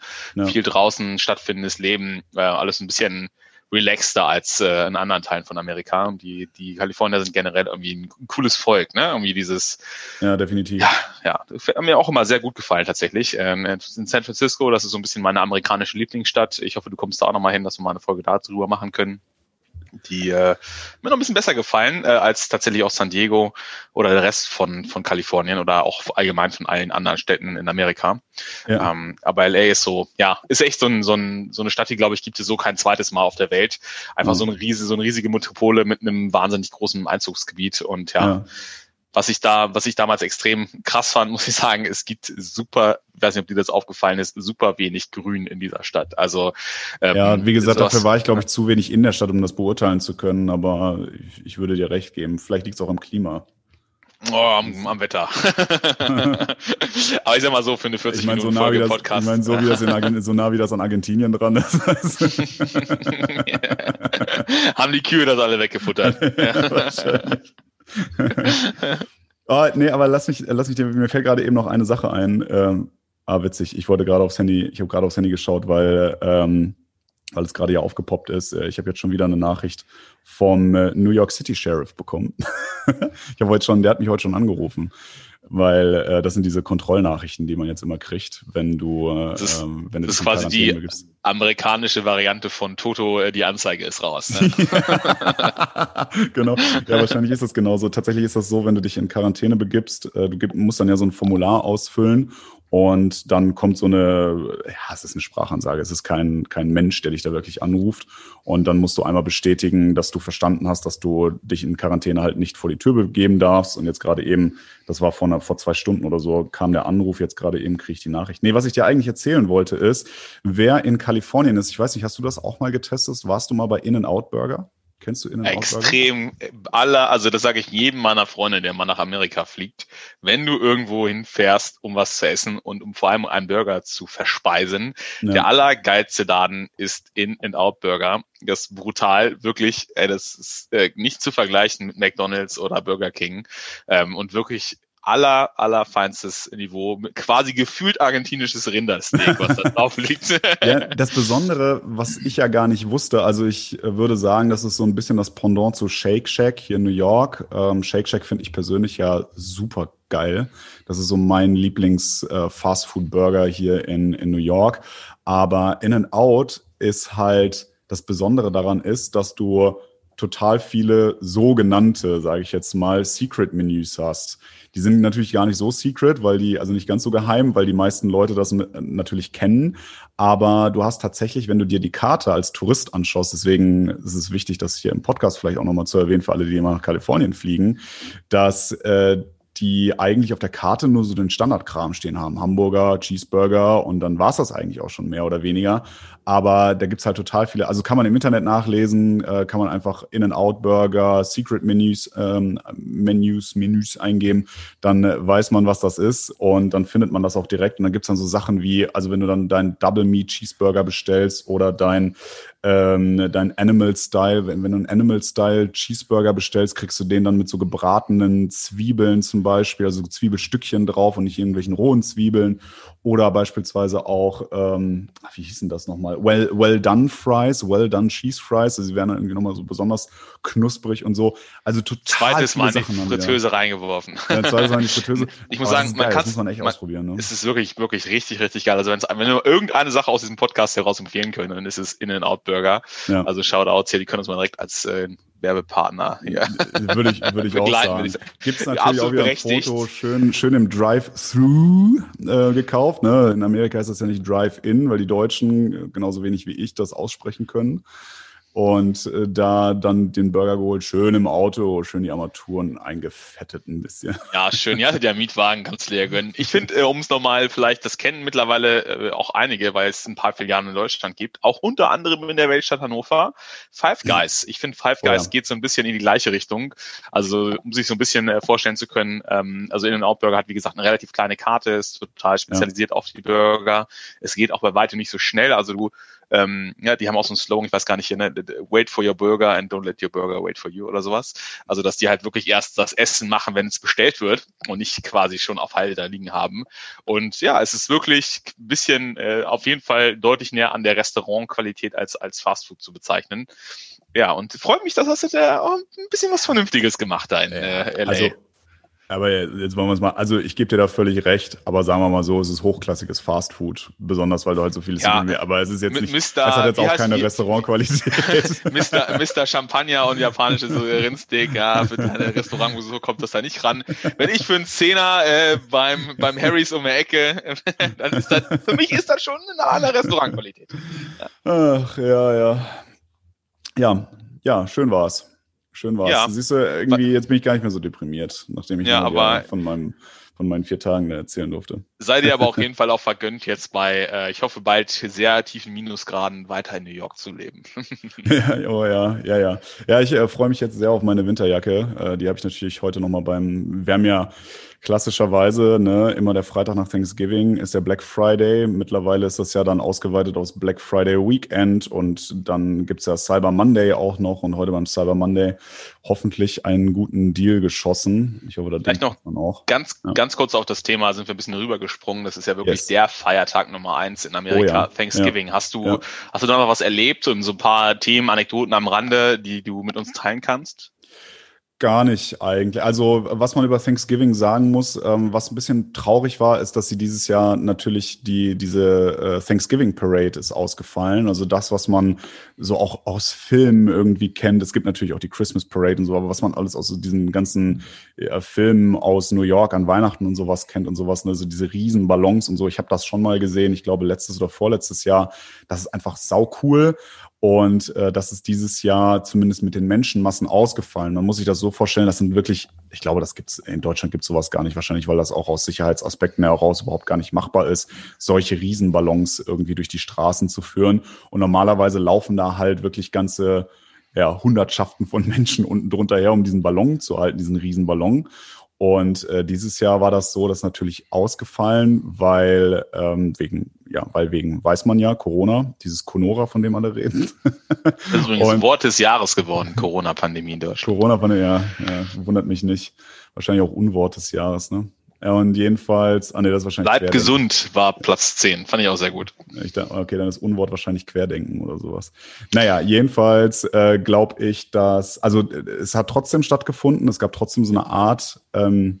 viel draußen stattfindendes Leben, äh, alles ein bisschen relaxter als äh, in anderen Teilen von Amerika. Und die, die Kalifornier sind generell irgendwie ein, ein cooles Volk, ne? Irgendwie dieses. Ja, definitiv. Ja, ja. Das hat mir auch immer sehr gut gefallen, tatsächlich. Ähm, in San Francisco, das ist so ein bisschen meine amerikanische Lieblingsstadt. Ich hoffe, du kommst da auch nochmal hin, dass wir mal eine Folge darüber machen können die äh, mir noch ein bisschen besser gefallen äh, als tatsächlich auch San Diego oder der Rest von, von Kalifornien oder auch allgemein von allen anderen Städten in Amerika. Ja. Ähm, aber LA ist so, ja, ist echt so, ein, so, ein, so eine Stadt, die, glaube ich, gibt es so kein zweites Mal auf der Welt. Einfach mhm. so, eine riesige, so eine riesige Metropole mit einem wahnsinnig großen Einzugsgebiet und ja. ja was ich da, was ich damals extrem krass fand, muss ich sagen, es gibt super, ich weiß nicht, ob dir das aufgefallen ist, super wenig Grün in dieser Stadt. Also ähm, ja, wie gesagt, dafür war ich, glaube ich, zu wenig in der Stadt, um das beurteilen zu können. Aber ich, ich würde dir recht geben. Vielleicht liegt es auch am Klima. Oh, am, am Wetter. Aber ich sag mal so, für eine 40 ich mein, Minuten so Folge das, Podcast. Ich meine, so, wie das in so nah wie das an Argentinien dran ist. Haben die Kühe das alle weggefuttert. ja, wahrscheinlich. oh, nee, aber lass mich, lass mich, mir fällt gerade eben noch eine Sache ein. Ähm, Ah, witzig. Ich wollte gerade aufs Handy, ich habe gerade aufs Handy geschaut, weil, ähm, weil es gerade ja aufgepoppt ist. Äh, ich habe jetzt schon wieder eine Nachricht vom äh, New York City Sheriff bekommen. ich habe heute schon, der hat mich heute schon angerufen weil äh, das sind diese Kontrollnachrichten, die man jetzt immer kriegt, wenn du, äh, das ist, ähm, wenn du das ist quasi die begibst. amerikanische Variante von Toto, äh, die Anzeige ist raus. Ne? genau. Ja, wahrscheinlich ist das genauso. Tatsächlich ist das so, wenn du dich in Quarantäne begibst, äh, du musst dann ja so ein Formular ausfüllen und dann kommt so eine, ja, es ist eine Sprachansage, es ist kein, kein Mensch, der dich da wirklich anruft. Und dann musst du einmal bestätigen, dass du verstanden hast, dass du dich in Quarantäne halt nicht vor die Tür begeben darfst. Und jetzt gerade eben, das war vor, vor zwei Stunden oder so, kam der Anruf, jetzt gerade eben kriege ich die Nachricht. Nee, was ich dir eigentlich erzählen wollte, ist, wer in Kalifornien ist, ich weiß nicht, hast du das auch mal getestet? Warst du mal bei In-N-Out Burger? Kennst du in Extrem aller, also das sage ich jedem meiner Freunde, der mal nach Amerika fliegt. Wenn du irgendwo hinfährst, um was zu essen und um vor allem einen Burger zu verspeisen, ja. der allergeilste Laden ist in and Out Burger. Das ist brutal, wirklich, ey, das ist äh, nicht zu vergleichen mit McDonald's oder Burger King. Ähm, und wirklich aller, aller feinstes Niveau, quasi gefühlt argentinisches Rindersteak, was da drauf liegt. ja, das Besondere, was ich ja gar nicht wusste, also ich äh, würde sagen, das ist so ein bisschen das Pendant zu Shake Shack hier in New York. Ähm, Shake Shack finde ich persönlich ja super geil. Das ist so mein Lieblings-Fastfood-Burger äh, hier in, in New York. Aber In and Out ist halt, das Besondere daran ist, dass du total viele sogenannte, sage ich jetzt mal, Secret-Menüs hast. Die sind natürlich gar nicht so secret, weil die, also nicht ganz so geheim, weil die meisten Leute das natürlich kennen. Aber du hast tatsächlich, wenn du dir die Karte als Tourist anschaust, deswegen ist es wichtig, das hier im Podcast vielleicht auch nochmal zu erwähnen für alle, die immer nach Kalifornien fliegen, dass äh, die eigentlich auf der Karte nur so den Standardkram stehen haben. Hamburger, Cheeseburger und dann war es das eigentlich auch schon mehr oder weniger. Aber da gibt's halt total viele, also kann man im Internet nachlesen, äh, kann man einfach In-N-Out-Burger, Secret-Menüs, ähm, Menüs, Menüs eingeben, dann äh, weiß man, was das ist und dann findet man das auch direkt. Und dann gibt's dann so Sachen wie, also wenn du dann deinen Double Meat Cheeseburger bestellst oder dein ähm, dein Animal Style, wenn, wenn du einen Animal Style Cheeseburger bestellst, kriegst du den dann mit so gebratenen Zwiebeln zum Beispiel, also Zwiebelstückchen drauf und nicht irgendwelchen rohen Zwiebeln. Oder beispielsweise auch, ähm, wie hießen das nochmal? Well, well done Fries, well done Cheese Fries. Also sie werden dann irgendwie nochmal so besonders knusprig und so. Also total. Zweites Mal in die Fritteuse reingeworfen. Ja, zweites Mal in die Fritteuse. Ich muss sagen, man kann man echt man, ausprobieren. Ne? Es ist wirklich, wirklich richtig, richtig geil. Also wenn wir irgendeine Sache aus diesem Podcast heraus empfehlen können, dann ist es In-N-Out Burger. Ja. Also Shoutouts hier, die können uns mal direkt als äh, Werbepartner hier. Würde ich, würde ich auch sagen. Gibt es natürlich auch wieder ein Foto schön, schön im Drive-Thru äh, gekauft. Ne? In Amerika ist das ja nicht Drive-In, weil die Deutschen äh, genauso wenig wie ich das aussprechen können und äh, da dann den Burger geholt, schön im Auto, schön die Armaturen eingefettet ein bisschen. Ja, schön. Ja, der Mietwagen kannst du dir gönnen. Ich finde, äh, um es nochmal, vielleicht, das kennen mittlerweile äh, auch einige, weil es ein paar Filialen in Deutschland gibt, auch unter anderem in der Weltstadt Hannover, Five Guys. Ich finde, Five Guys oh, ja. geht so ein bisschen in die gleiche Richtung. Also, um sich so ein bisschen äh, vorstellen zu können, ähm, also In-N-Out Burger hat, wie gesagt, eine relativ kleine Karte, ist total spezialisiert ja. auf die Burger. Es geht auch bei weitem nicht so schnell. Also du ähm, ja, die haben auch so einen Slogan, ich weiß gar nicht, ne, wait for your burger and don't let your burger wait for you oder sowas. Also, dass die halt wirklich erst das Essen machen, wenn es bestellt wird und nicht quasi schon auf Halde da liegen haben. Und ja, es ist wirklich ein bisschen äh, auf jeden Fall deutlich näher an der Restaurantqualität als, als Fastfood zu bezeichnen. Ja, und freut mich, dass das jetzt äh, auch ein bisschen was Vernünftiges gemacht da in äh, LA. Also aber jetzt wollen wir es mal, also ich gebe dir da völlig recht, aber sagen wir mal so, es ist hochklassiges Fastfood, besonders weil du halt so vieles ja, mehr, aber es ist jetzt nicht, Mr. es hat jetzt auch keine Restaurantqualität. Mr. Mr. Champagner und japanisches Rindsteak, ja, für ein Restaurant, wo so kommt das da nicht ran. Wenn ich für einen Zehner äh, beim, beim Harrys um die Ecke, dann ist das, für mich ist das schon eine andere Restaurantqualität. Ja. Ach, ja, ja. Ja, ja, schön war's. Schön war's. Ja. Siehst du, irgendwie, jetzt bin ich gar nicht mehr so deprimiert, nachdem ich ja, aber von meinem von meinen vier Tagen erzählen durfte. Sei dir aber auf jeden Fall auch vergönnt, jetzt bei, äh, ich hoffe, bald sehr tiefen Minusgraden weiter in New York zu leben. ja, oh ja, ja, ja. Ja, ich äh, freue mich jetzt sehr auf meine Winterjacke. Äh, die habe ich natürlich heute nochmal beim, wir haben ja klassischerweise, ne, immer der Freitag nach Thanksgiving ist der Black Friday. Mittlerweile ist das ja dann ausgeweitet aus Black Friday Weekend und dann gibt's ja Cyber Monday auch noch und heute beim Cyber Monday hoffentlich einen guten Deal geschossen. Ich hoffe, da Vielleicht noch man auch. Ganz, ja. ganz kurz auf das Thema sind wir ein bisschen rübergesprungen. Das ist ja wirklich yes. der Feiertag Nummer eins in Amerika, oh ja. Thanksgiving. Ja. Hast du, hast du da noch was erlebt und so ein paar Themen, Anekdoten am Rande, die du mit uns teilen kannst? Gar nicht eigentlich. Also was man über Thanksgiving sagen muss, ähm, was ein bisschen traurig war, ist, dass sie dieses Jahr natürlich die diese äh, Thanksgiving Parade ist ausgefallen. Also das, was man so auch aus Filmen irgendwie kennt. Es gibt natürlich auch die Christmas Parade und so, aber was man alles aus diesen ganzen äh, Filmen aus New York an Weihnachten und sowas kennt und sowas, ne? also diese riesen Ballons und so. Ich habe das schon mal gesehen. Ich glaube letztes oder vorletztes Jahr. Das ist einfach sau cool. Und äh, das ist dieses Jahr zumindest mit den Menschenmassen ausgefallen. Man muss sich das so vorstellen, das sind wirklich, ich glaube, das gibt's in Deutschland gibt's sowas gar nicht, wahrscheinlich, weil das auch aus Sicherheitsaspekten heraus überhaupt gar nicht machbar ist, solche Riesenballons irgendwie durch die Straßen zu führen. Und normalerweise laufen da halt wirklich ganze ja, Hundertschaften von Menschen unten drunter her, um diesen Ballon zu halten, diesen Riesenballon. Und äh, dieses Jahr war das so, dass natürlich ausgefallen, weil ähm, wegen, ja, weil wegen, weiß man ja, Corona, dieses Conora, von dem alle reden. Das ist übrigens Und, Wort des Jahres geworden, Corona-Pandemie in Deutschland. Corona-Pandemie, ja, ja, wundert mich nicht. Wahrscheinlich auch Unwort des Jahres, ne? Und jedenfalls, ah nee, das ist wahrscheinlich. Bleib gesund war Platz 10. Fand ich auch sehr gut. Ich dachte, okay, dann ist Unwort wahrscheinlich Querdenken oder sowas. Naja, jedenfalls äh, glaube ich, dass, also es hat trotzdem stattgefunden, es gab trotzdem so eine Art ähm,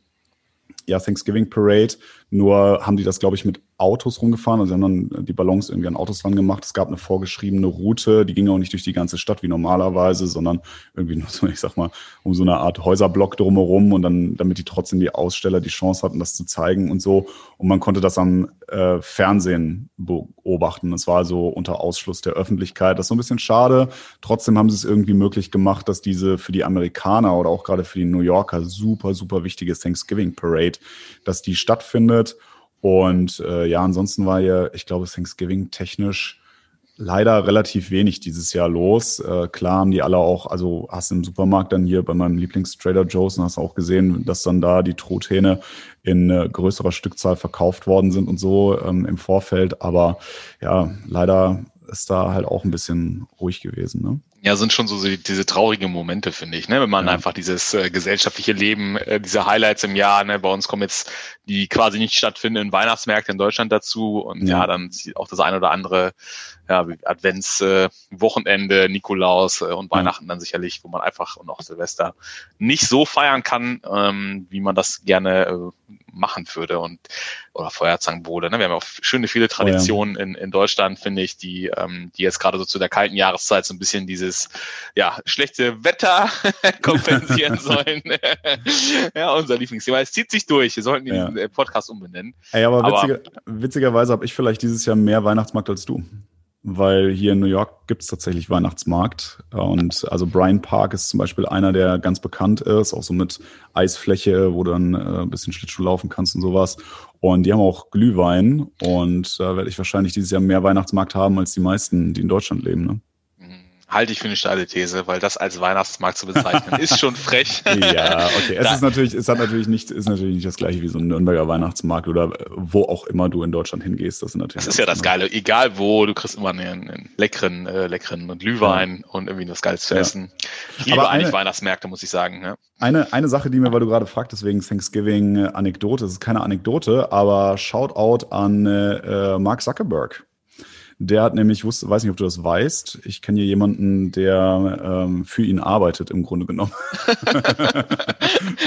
ja, Thanksgiving Parade, nur haben die das, glaube ich, mit Autos rumgefahren. Also sie haben dann die Ballons irgendwie an Autos dran gemacht. Es gab eine vorgeschriebene Route, die ging auch nicht durch die ganze Stadt wie normalerweise, sondern irgendwie nur so, ich sag mal, um so eine Art Häuserblock drumherum und dann, damit die trotzdem die Aussteller die Chance hatten, das zu zeigen und so. Und man konnte das am äh, Fernsehen beobachten. Es war also unter Ausschluss der Öffentlichkeit. Das ist so ein bisschen schade. Trotzdem haben sie es irgendwie möglich gemacht, dass diese für die Amerikaner oder auch gerade für die New Yorker super, super wichtige Thanksgiving Parade, dass die stattfindet und äh, ja, ansonsten war ja, ich glaube, Thanksgiving technisch leider relativ wenig dieses Jahr los. Äh, klar haben die alle auch, also hast im Supermarkt dann hier bei meinem Lieblings-Trader Joe's und hast auch gesehen, dass dann da die Truthähne in äh, größerer Stückzahl verkauft worden sind und so ähm, im Vorfeld. Aber ja, leider ist da halt auch ein bisschen ruhig gewesen. Ne? Ja, sind schon so diese traurigen Momente, finde ich, ne? wenn man ja. einfach dieses äh, gesellschaftliche Leben, äh, diese Highlights im Jahr, ne? bei uns kommen jetzt die quasi nicht stattfindenden Weihnachtsmärkte in Deutschland dazu und ja, ja dann auch das eine oder andere ja, Adventswochenende, äh, Nikolaus äh, und Weihnachten dann sicherlich, wo man einfach und auch Silvester nicht so feiern kann, ähm, wie man das gerne äh, machen würde und oder Feuerzangenbowle. Ne? Wir haben auch schöne viele Traditionen oh ja. in, in Deutschland, finde ich, die, ähm, die jetzt gerade so zu der kalten Jahreszeit so ein bisschen dieses ja, schlechte Wetter kompensieren sollen. ja, unser Lieblingsthema. Es zieht sich durch. Wir sollten diesen ja. Podcast umbenennen. Ey, aber, aber witziger, witzigerweise habe ich vielleicht dieses Jahr mehr Weihnachtsmarkt als du weil hier in New York gibt es tatsächlich Weihnachtsmarkt. Und also Bryan Park ist zum Beispiel einer, der ganz bekannt ist, auch so mit Eisfläche, wo du dann äh, ein bisschen Schlittschuh laufen kannst und sowas. Und die haben auch Glühwein und da werde ich wahrscheinlich dieses Jahr mehr Weihnachtsmarkt haben als die meisten, die in Deutschland leben. Ne? Halte ich für eine steile These, weil das als Weihnachtsmarkt zu bezeichnen ist schon frech. ja, okay. Es da, ist natürlich, es hat natürlich nicht, ist natürlich nicht das gleiche wie so ein Nürnberger Weihnachtsmarkt oder wo auch immer du in Deutschland hingehst. Das, ist natürlich das ist ja das Geile. Egal wo, du kriegst immer einen, einen leckeren, äh, leckeren Glühwein ja. und irgendwie was Geiles zu ja. essen. Ich liebe Aber eigentlich Weihnachtsmärkte, muss ich sagen. Ja. Eine, eine Sache, die mir, weil du gerade fragtest, wegen Thanksgiving äh, Anekdote, es ist keine Anekdote, aber Shoutout an äh, Mark Zuckerberg. Der hat nämlich, wusste, weiß nicht, ob du das weißt, ich kenne hier jemanden, der ähm, für ihn arbeitet im Grunde genommen.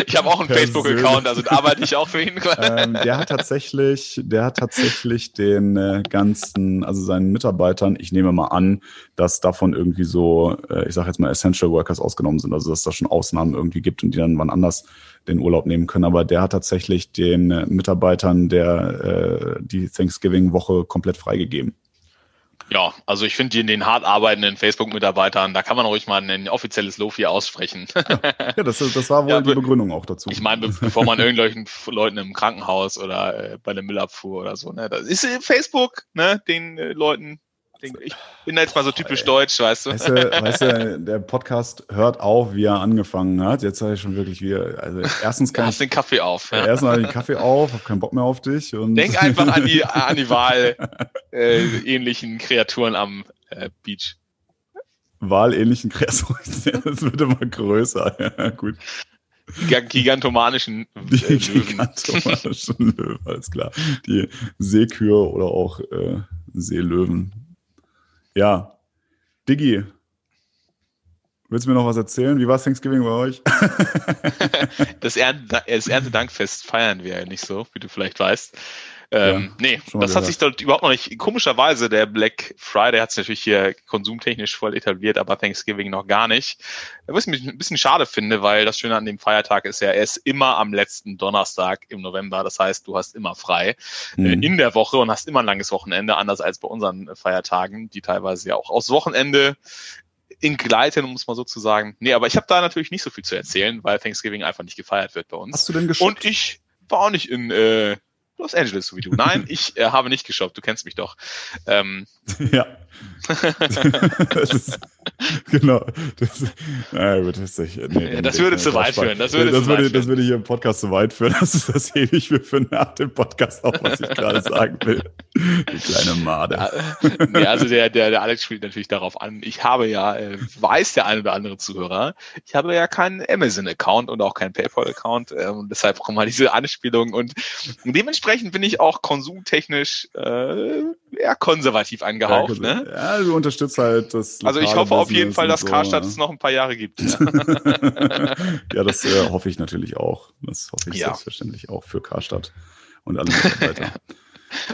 ich habe auch einen Facebook-Account, also arbeite ich auch für ihn. ähm, der hat tatsächlich, der hat tatsächlich den äh, ganzen, also seinen Mitarbeitern, ich nehme mal an, dass davon irgendwie so, äh, ich sage jetzt mal Essential Workers ausgenommen sind, also dass da schon Ausnahmen irgendwie gibt und die dann wann anders den Urlaub nehmen können. Aber der hat tatsächlich den äh, Mitarbeitern der äh, die Thanksgiving-Woche komplett freigegeben. Ja, also ich finde, den hart arbeitenden Facebook-Mitarbeitern, da kann man ruhig mal ein offizielles Lofi aussprechen. Ja, das, das war wohl ja, die Begründung auch dazu. Ich meine, bevor man irgendwelchen Leuten im Krankenhaus oder äh, bei der Müllabfuhr oder so, ne, das ist Facebook, ne, den äh, Leuten Ich bin jetzt mal so typisch deutsch, weißt du. Weißt du, weißt du, der Podcast hört auf, wie er angefangen hat. Jetzt habe ich schon wirklich wieder, also erstens kann du hast ich, den Kaffee auf. Ja. Erstens habe ich den Kaffee auf, habe keinen Bock mehr auf dich. Und Denk einfach an die, an die Wahl äh, ähnlichen Kreaturen am äh, Beach. Wahlähnlichen Kreaturen, das wird immer größer. Ja, gut. Gigantomanischen äh. Gigantomanischen Löwen, alles klar. Die Seekühe oder auch äh, Seelöwen. Ja. Diggi, willst du mir noch was erzählen? Wie war Thanksgiving bei euch? das, Ernte, das Erntedankfest feiern wir ja nicht so, wie du vielleicht weißt. Ähm, ja, nee, das hat sich dort überhaupt noch nicht. Komischerweise, der Black Friday hat sich natürlich hier konsumtechnisch voll etabliert, aber Thanksgiving noch gar nicht. Was ich ein bisschen schade finde, weil das Schöne an dem Feiertag ist ja, er ist immer am letzten Donnerstag im November. Das heißt, du hast immer frei äh, mhm. in der Woche und hast immer ein langes Wochenende, anders als bei unseren Feiertagen, die teilweise ja auch aus Wochenende in Gleiten, um es mal so zu sagen. Nee, aber ich habe da natürlich nicht so viel zu erzählen, weil Thanksgiving einfach nicht gefeiert wird bei uns. Hast du denn geschockt? Und ich war auch nicht in äh, Los Angeles, so wie du. Nein, ich äh, habe nicht geshoppt, du kennst mich doch. Ähm, ja. das ist, genau. Das, na gut, das, ist, nee, ja, das würde zu weit führen. Das würde, das, würde, das würde hier im Podcast zu weit führen. Das ist das ewig für, für nach dem Podcast auch, was ich gerade sagen will. Die kleine Made. Ja, nee, also der, der, der Alex spielt natürlich darauf an. Ich habe ja, äh, weiß der eine oder andere Zuhörer, ich habe ja keinen Amazon-Account und auch keinen PayPal-Account. Äh, und deshalb kommen mal diese Anspielungen. Und dementsprechend bin ich auch konsumtechnisch äh, eher konservativ angehaucht. Ja, ne? ja, du unterstützt halt das. Also ich hoffe auf jeden Fall, dass so, Karstadt es noch ein paar Jahre gibt. ja, das äh, hoffe ich natürlich auch. Das hoffe ich ja. selbstverständlich auch für Karstadt und alle Mitarbeiter.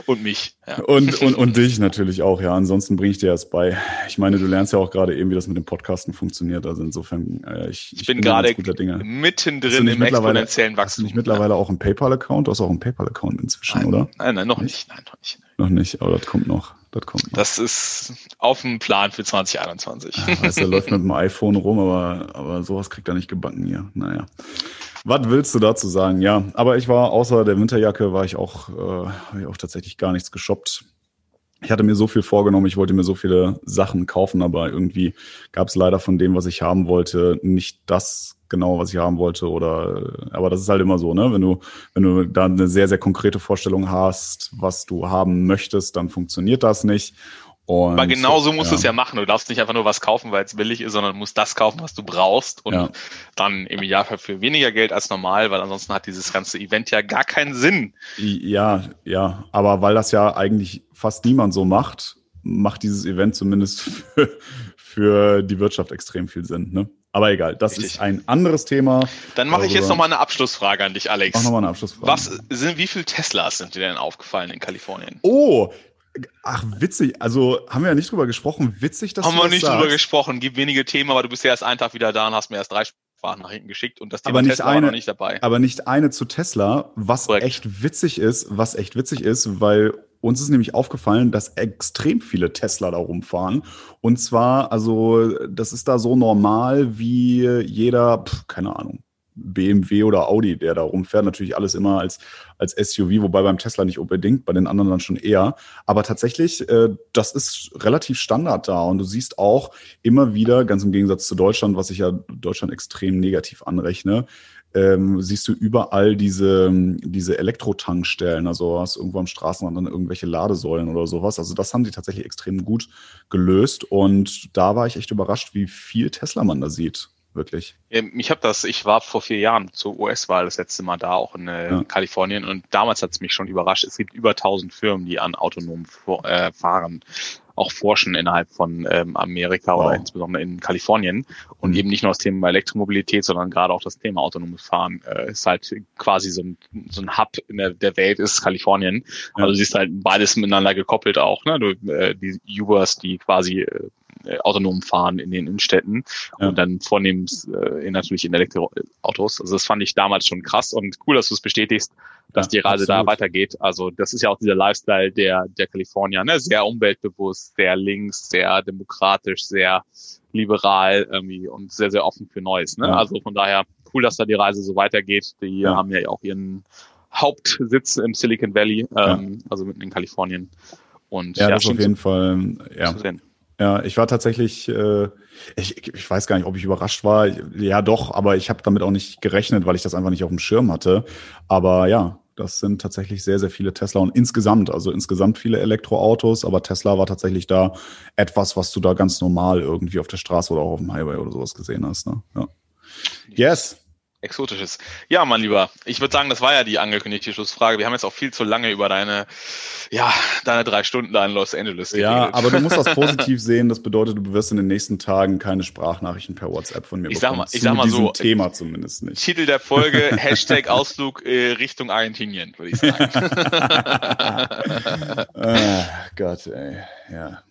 Und mich. Ja. Und, und, und dich natürlich auch, ja. Ansonsten bringe ich dir das bei. Ich meine, du lernst ja auch gerade eben, wie das mit dem Podcasten funktioniert. Also insofern, äh, ich, ich, ich bin, bin gerade mittendrin im exponentiellen Wachstum. Hast du nicht mittlerweile auch einen PayPal-Account? Du hast auch einen PayPal-Account inzwischen, nein, oder? Nein, nein, noch nicht. Nein, noch nicht. Noch nicht, aber das kommt noch. Das kommt noch. Das ist auf dem Plan für 2021. Ja, weißt, er läuft mit dem iPhone rum, aber, aber sowas kriegt er nicht gebacken hier. Naja. Was willst du dazu sagen? Ja, aber ich war außer der Winterjacke war ich auch, äh, ich auch tatsächlich gar nichts geshoppt. Ich hatte mir so viel vorgenommen, ich wollte mir so viele Sachen kaufen, aber irgendwie gab es leider von dem, was ich haben wollte, nicht das genau, was ich haben wollte. Oder aber das ist halt immer so, ne? Wenn du, wenn du da eine sehr, sehr konkrete Vorstellung hast, was du haben möchtest, dann funktioniert das nicht. Und, Aber genau so musst ja. du es ja machen. Du darfst nicht einfach nur was kaufen, weil es billig ist, sondern musst das kaufen, was du brauchst und ja. dann im Idealfall für weniger Geld als normal, weil ansonsten hat dieses ganze Event ja gar keinen Sinn. Ja, ja. Aber weil das ja eigentlich fast niemand so macht, macht dieses Event zumindest für, für die Wirtschaft extrem viel Sinn. Ne? Aber egal, das Richtig. ist ein anderes Thema. Dann mache ich jetzt nochmal eine Abschlussfrage an dich, Alex. Mach nochmal eine Abschlussfrage. Was sind, wie viele Teslas sind dir denn aufgefallen in Kalifornien? Oh, Ach, witzig. Also haben wir ja nicht drüber gesprochen. Witzig, dass haben du wir nicht sagst. drüber gesprochen. Gibt wenige Themen, aber du bist ja erst einen Tag wieder da und hast mir erst drei Sprachen nach hinten geschickt und das Thema aber nicht Tesla eine, war noch nicht dabei. Aber nicht eine zu Tesla, was Korrekt. echt witzig ist, was echt witzig ist, weil uns ist nämlich aufgefallen, dass extrem viele Tesla da rumfahren. Und zwar, also, das ist da so normal wie jeder, pf, keine Ahnung, BMW oder Audi, der da rumfährt. Natürlich alles immer als, als SUV, wobei beim Tesla nicht unbedingt, bei den anderen dann schon eher. Aber tatsächlich, äh, das ist relativ Standard da. Und du siehst auch immer wieder, ganz im Gegensatz zu Deutschland, was ich ja Deutschland extrem negativ anrechne, ähm, siehst du überall diese, diese Elektrotankstellen. Also hast irgendwo am Straßenrand dann irgendwelche Ladesäulen oder sowas. Also das haben sie tatsächlich extrem gut gelöst. Und da war ich echt überrascht, wie viel Tesla man da sieht wirklich. Ich habe das, ich war vor vier Jahren zur US-Wahl das letzte Mal da, auch in äh, ja. Kalifornien, und damals hat es mich schon überrascht. Es gibt über 1000 Firmen, die an autonomen äh, Fahren auch forschen innerhalb von ähm, Amerika wow. oder insbesondere in Kalifornien. Und mhm. eben nicht nur das Thema Elektromobilität, sondern gerade auch das Thema autonomes Fahren äh, ist halt quasi so ein, so ein Hub in der, der Welt ist Kalifornien. Ja. Also du siehst halt beides miteinander gekoppelt auch. Ne? Du, äh, die Ubers, die quasi äh, äh, autonom fahren in den Innenstädten ja. und dann vornehmen äh, natürlich in Elektroautos. Also das fand ich damals schon krass und cool, dass du es bestätigst, dass ja, die Reise absolut. da weitergeht. Also das ist ja auch dieser Lifestyle der, der Kalifornier, ne? sehr umweltbewusst, sehr links, sehr demokratisch, sehr liberal irgendwie und sehr, sehr offen für Neues. Ne? Ja. Also von daher cool, dass da die Reise so weitergeht. Die ja. haben ja auch ihren Hauptsitz im Silicon Valley, ähm, also mitten in Kalifornien. Und ja, ja das auf jeden Fall, ja. Ja, ich war tatsächlich, äh, ich, ich weiß gar nicht, ob ich überrascht war. Ja, doch, aber ich habe damit auch nicht gerechnet, weil ich das einfach nicht auf dem Schirm hatte. Aber ja, das sind tatsächlich sehr, sehr viele Tesla und insgesamt, also insgesamt viele Elektroautos, aber Tesla war tatsächlich da etwas, was du da ganz normal irgendwie auf der Straße oder auch auf dem Highway oder sowas gesehen hast. Ne? Ja. Yes. Exotisches. Ja, mein Lieber, ich würde sagen, das war ja die angekündigte Schlussfrage. Wir haben jetzt auch viel zu lange über deine, ja, deine drei Stunden da in Los Angeles geredet. Ja, aber du musst das positiv sehen. Das bedeutet, du wirst in den nächsten Tagen keine Sprachnachrichten per WhatsApp von mir ich bekommen. Sag mal, ich sag mal so. Thema zumindest nicht. Titel der Folge, Hashtag Ausflug äh, Richtung Argentinien, würde ich sagen. ah, Gott, ey, ja.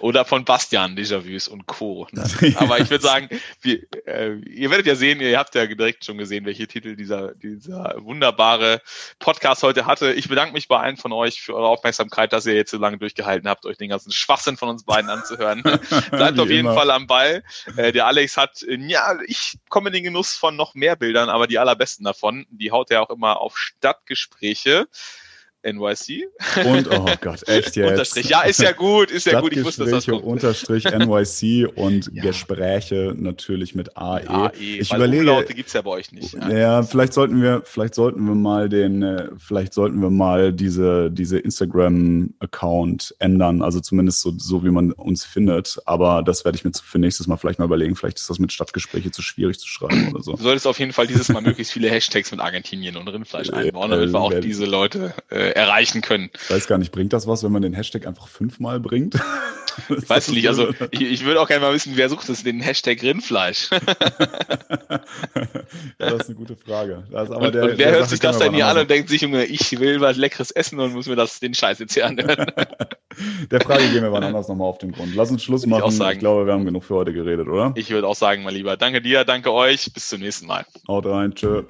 Oder von Bastian Déjà-vus und Co. Ne? Aber ich würde sagen, wir, äh, ihr werdet ja sehen, ihr habt ja direkt schon gesehen, welche Titel dieser, dieser wunderbare Podcast heute hatte. Ich bedanke mich bei allen von euch für eure Aufmerksamkeit, dass ihr jetzt so lange durchgehalten habt, euch den ganzen Schwachsinn von uns beiden anzuhören. Bleibt auf jeden immer. Fall am Ball. Äh, der Alex hat, äh, ja, ich komme in den Genuss von noch mehr Bildern, aber die allerbesten davon, die haut er auch immer auf Stadtgespräche. NYC. Und, oh Gott, echt jetzt. Unterstrich. Ja, ist ja gut, ist ja gut. Ich wusste, dass das kommt. Unterstrich NYC und ja. Gespräche natürlich mit AE. AE ich überlege, Umlaute gibt's ja bei euch nicht. Ja, ja vielleicht sollten wir, vielleicht sollten wir mal den, äh, vielleicht sollten wir mal diese, diese Instagram-Account ändern. Also zumindest so, so, wie man uns findet. Aber das werde ich mir für nächstes Mal vielleicht mal überlegen. Vielleicht ist das mit Stadtgespräche zu schwierig zu schreiben oder so. Du solltest auf jeden Fall dieses Mal möglichst viele Hashtags mit Argentinien und Rindfleisch einbauen, damit wir auch diese Leute äh, erreichen können. Ich weiß gar nicht, bringt das was, wenn man den Hashtag einfach fünfmal bringt? weiß ich nicht, also ich, ich würde auch gerne mal wissen, wer sucht das, den Hashtag Rindfleisch? ja, das ist eine gute Frage. und, der, und wer hört sich das denn hier an und denkt sich, Junge, ich will was Leckeres essen und muss mir das den Scheiß jetzt hier anhören? der Frage gehen wir wann anders nochmal auf den Grund. Lass uns Schluss machen. Ich, ich, glaube, wir haben genug für heute geredet, oder? Ich würde auch sagen, mein Lieber. Danke dir, danke euch. Bis zum nächsten Mal. Haut rein, tschö.